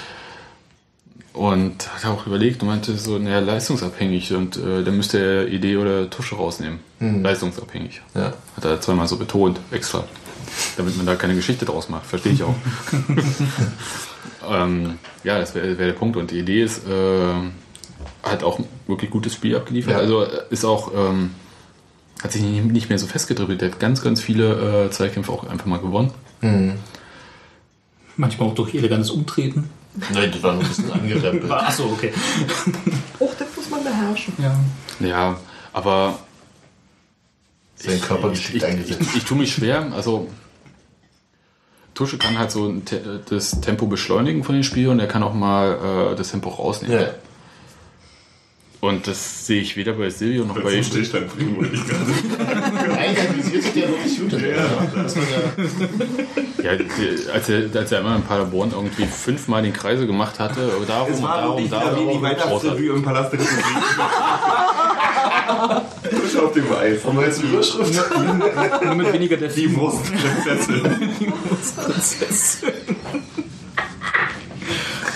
Und hat auch überlegt und meinte so, naja, leistungsabhängig und äh, dann müsste er Idee oder Tusche rausnehmen. Mhm. Leistungsabhängig. Ja. Hat er zweimal so betont, extra. Damit man da keine Geschichte draus macht, verstehe ich auch. ähm, ja, das wäre wär der Punkt. Und die Idee ist, äh, hat auch wirklich gutes Spiel abgeliefert. Ja. Also äh, ist auch, ähm, hat sich nicht nicht mehr so festgedribbelt. Der hat ganz, ganz viele äh, Zweikämpfe auch einfach mal gewonnen. Mhm. Manchmal auch durch elegantes Umtreten. Nein, das war nur ein bisschen angerempelt. Achso, okay. Och, das muss man beherrschen. Ja. Ja, aber Sein Körper ich, geschickt ich, eingesetzt. ich, ich tue mich schwer. Also Tusche kann halt so das Tempo beschleunigen von dem Spiel und er kann auch mal äh, das Tempo rausnehmen. Ja. Und das sehe ich weder bei Silvio noch bei. Zum Stillstand bringen, wollte ich gerade. Einkalkulisiert sich der wirklich gut. Ja, ja die- als er, als er immer in Paderborn irgendwie fünfmal den Kreise gemacht hatte, darum, Es war darum, darum, wie die. Weihnachtsrevue im Palast der Republik. Tusch auf dem Eis. Haben wir jetzt eine Überschrift? Nur mit weniger der Die Wurstprinzessin.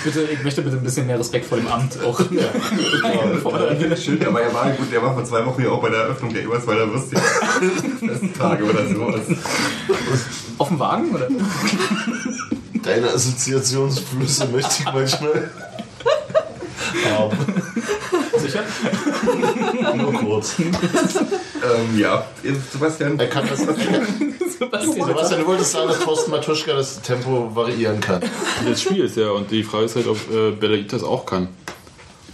Bitte, ich möchte bitte ein bisschen mehr Respekt vor dem Amt auch. Ja. Schön, aber er war gut, der war vor zwei Wochen ja auch bei der Eröffnung der Eberswalder Würstchen-Tage oder sowas. Auf dem Wagen, oder? Deine Assoziationsflüsse möchte ich manchmal haben. Sicher? Nur kurz. Ähm, ja, Sebastian. Er kann das. Sebastian, du wolltest sagen, dass Thorsten Matuschka das Tempo variieren kann. Das Spiel ist ja, und die Frage ist halt, ob äh, Belaid das auch kann.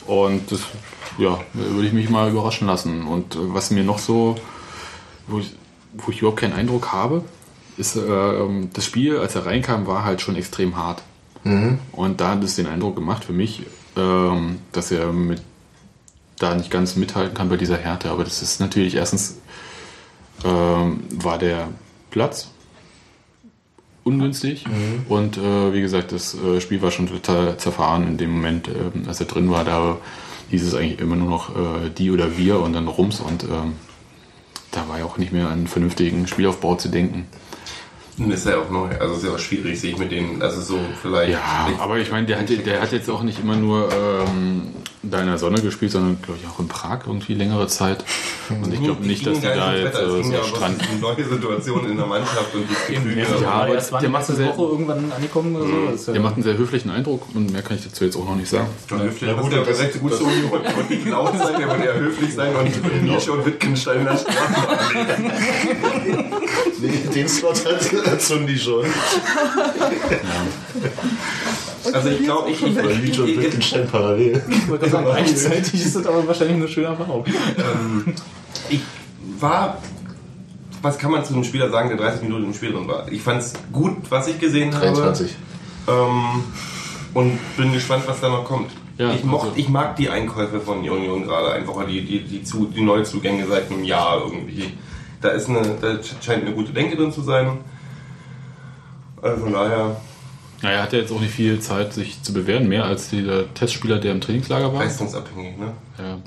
Und das, ja, würde ich mich mal überraschen lassen. Und äh, was mir noch so, wo ich, wo ich überhaupt keinen Eindruck habe, ist, äh, ähm, das Spiel, als er reinkam, war halt schon extrem hart. Mhm. Und da hat es den Eindruck gemacht für mich, ähm, dass er mit da nicht ganz mithalten kann bei dieser Härte. Aber das ist natürlich erstens ähm, war der Platz ungünstig und äh, wie gesagt, das äh, Spiel war schon total zerfahren in dem Moment, ähm, als er drin war. Da hieß es eigentlich immer nur noch äh, die oder wir und dann Rums und ähm, da war ja auch nicht mehr an einen vernünftigen Spielaufbau zu denken. Und ist ja auch neu, also ist ja auch schwierig, sich mit denen, also so vielleicht. Ja, aber ich meine, der hat, der hat jetzt auch nicht immer nur ähm, da in der Sonne gespielt, sondern glaube ich auch in Prag irgendwie längere Zeit. Und ich glaube nicht, dass die da jetzt Es äh, ja so aber stranden. um neue Situationen in der Mannschaft und die Gefüge. Ja, aber erst war der macht sehr- Woche irgendwann angekommen oder so. Das ist ja- Der macht einen sehr höflichen Eindruck und mehr kann ich dazu jetzt auch noch nicht sagen. John Höflich, ja, gut, der recht gut zur Union und nicht laut sein, der wird eher höflich sein und Nietzsche und Wittgenstein in der Straße Nee, den Slot hat Zundi schon. Also ich glaube, ich, ich, ich, Nietzsche und ich, Wittgenstein parallel. Ich sagen, gleichzeitig ist das aber wahrscheinlich eine schöne Erfahrung. ähm, ich war, was kann man zu einem Spieler sagen, der 30 Minuten im Spiel drin war? Ich fand es gut, was ich gesehen habe. 23. Ähm, und bin gespannt, was da noch kommt. Ja, ich, mocht, also- ich mag die Einkäufe von Union gerade einfach, die, die, die, zu, die Neuzugänge seit einem Jahr irgendwie. Da, ist eine, da scheint eine gute Denke drin zu sein. Also von daher Naja, er hat ja jetzt auch nicht viel Zeit, sich zu bewähren, mehr als dieser Testspieler, der im Trainingslager war. leistungsabhängig, ne? Ja.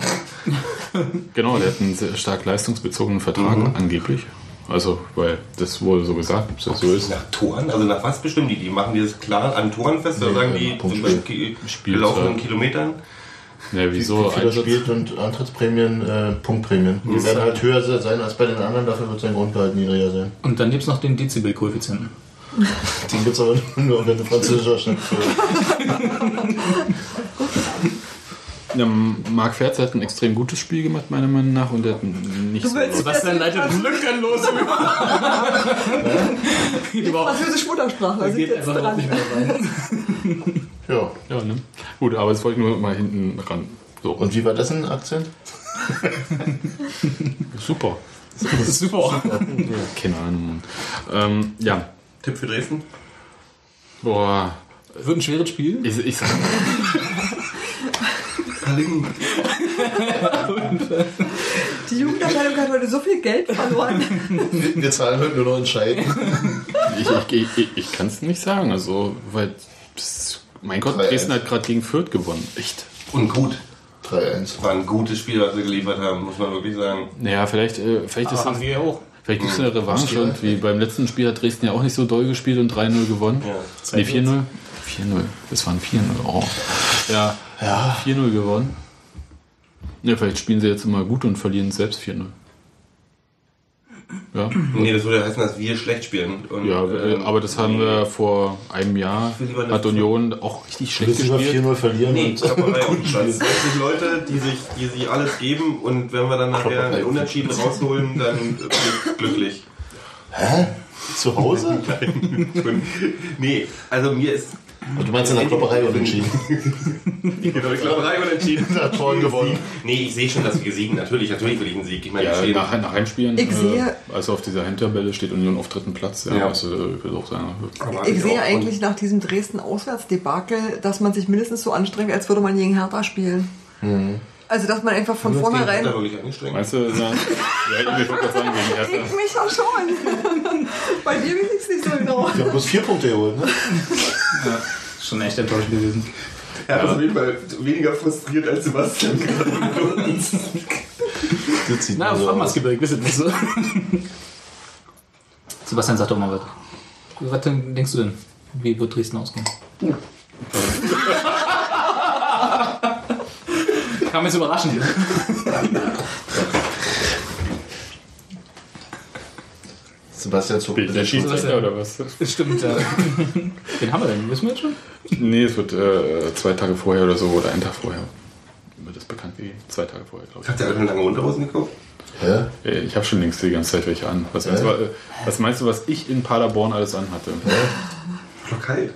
genau, der hat einen sehr stark leistungsbezogenen Vertrag, Mhm. angeblich. Also, weil das wurde so gesagt, ob das so ist. Nach Toren? Also nach was bestimmen die? Die machen die das klar an Toren fest oder Nee, sagen die zum. Beispiel gelaufenen Kilometern? Ja, wieso? Wie viel er Einsatz- spielt und Antrittsprämien, äh, Punktprämien. Die werden halt höher sein als bei den anderen, dafür wird sein Grundgehalt niedriger sein. Und dann gibt es noch den Dezibel-Koeffizienten. Den gibt es aber nur, wenn du französischer Schnitt Ja, Marc Ferz hat ein extrem gutes Spiel gemacht, meiner Meinung nach, und der hat nicht Du so. willst Sebastian leitet lückenlos Die französische Muttersprache. Er sind geht einfach dran. nicht mehr rein. Ja. Ja, ne? Gut, aber das wollte ich nur mal hinten ran So. Und wie war das ein Akzent? Super. Ist super. Keine Ahnung. Ähm, ja. Tipp für Dresden? Boah. Wird ein schweres Spiel? Ich, ich sag, Die Jugendabteilung hat heute so viel Geld verloren. Wir zahlen heute nur noch entscheiden. ich, ich, ich, ich kann es nicht sagen. Also, weil, das, mein Gott, 3-1. Dresden hat gerade gegen Fürth gewonnen. Echt. Und gut. 3-1. War ein gutes Spiel, was sie geliefert haben, muss man wirklich sagen. Naja, vielleicht, äh, vielleicht ist Aber haben das, wir ja auch. vielleicht gibt es eine Revanche und wie beim letzten Spiel hat Dresden ja auch nicht so doll gespielt und 3-0 gewonnen. Ja. Nee, 4-0. 4-0. Das waren 4-0. Oh. Ja, Ja. 4-0 gewonnen. Ja, vielleicht spielen sie jetzt immer gut und verlieren selbst 4-0. Ja, Nee, das würde heißen, dass wir schlecht spielen. Und, ja ähm, aber das haben wir vor einem Jahr. Hat Union auch richtig schlecht gespielt. 4-0 verlieren Nee, und Scheiß. Das sind Leute, die sich, die sich alles geben und wenn wir dann nachher einen Unentschieden rausholen, dann bin ich glücklich. Hä? Zu Hause? Nee, also mir ist. Und du meinst in der Klopperei unentschieden? Genau, Klopperei unentschieden. Hat Toren gewonnen. Nee, ich sehe schon, dass wir siegen. Natürlich, natürlich will ich einen Sieg. Ich meine, Ja, nach, nach Heimspielen, Ich sehe- äh, also auf dieser Heimtabelle steht Union auf dritten Platz. Ja, Ja. Also, ich würde auch sagen, Ich auch- sehe eigentlich nach diesem Dresden-Auswärtsdebakel, dass man sich mindestens so anstrengt, als würde man gegen Hertha spielen. Also, dass man einfach von vornherein. Meinst du, na, ja, ich wollte sagen, Hertha. Ich mich ja schon. Bei dir weiß ich es nicht so genau. Wir haben bloß vier Punkte geholt, ne? Schon echt enttäuschend gewesen. Er ist auf jeden Fall weniger frustriert als Sebastian gerade Na, so frag mal Gebirg, wisst ihr nicht so. Sebastian, sag doch mal was. Was denkst du denn? Wie wird Dresden ausgehen? Kam jetzt überraschend. Sebastian zuckt mit Der der Schiedsrichter oder was? Stimmt, ja. Den haben wir denn? Wissen wir jetzt schon? Nee, es wird äh, zwei Tage vorher oder so oder einen Tag vorher. Wird das bekannt gegeben? Zwei Tage vorher, glaube Habt ihr alle schon lange Unterhosen gekauft? Hä? ich. Äh, Ich habe schon längst die ganze Zeit welche an. Was, meinst du, äh, was meinst du, was ich in Paderborn alles anhatte? Doch kalt.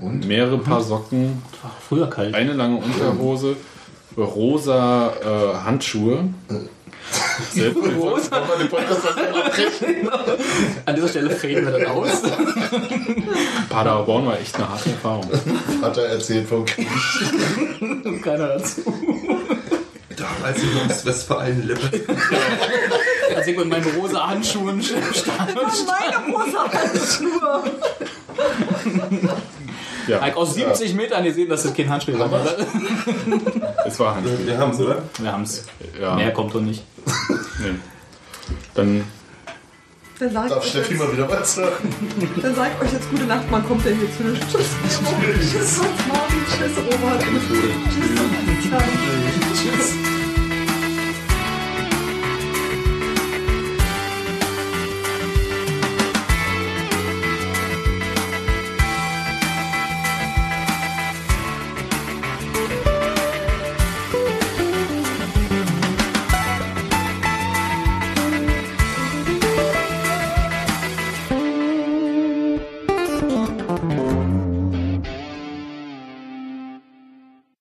Mehrere Paar Socken, War früher kalt. eine lange Unterhose, rosa äh, Handschuhe. Selbst An dieser Stelle faden wir dann aus. Paderborn war echt eine harte Erfahrung. Vater erzählt vom Krieg. Keiner dazu. Damals in Ostwestfalen-Lippe. Als ich mit meinen rosa Handschuhen stand. Meine rosa Handschuhe. Ja, Ich aus 70 Metern gesehen, dass das kein Handspiel war. es war Handspiel. Wir haben es, oder? Wir haben's. Ja, Mehr kommt doch nicht. nee. Dann Dann sag, Darf ich Steffi euch mal wieder was sagen? jetzt, dann sag ich euch jetzt gute Nacht, man kommt ja hier zu den Tschüss. Tschüss, Martin. Tschüss, Robert. Tschüss. Tschüss.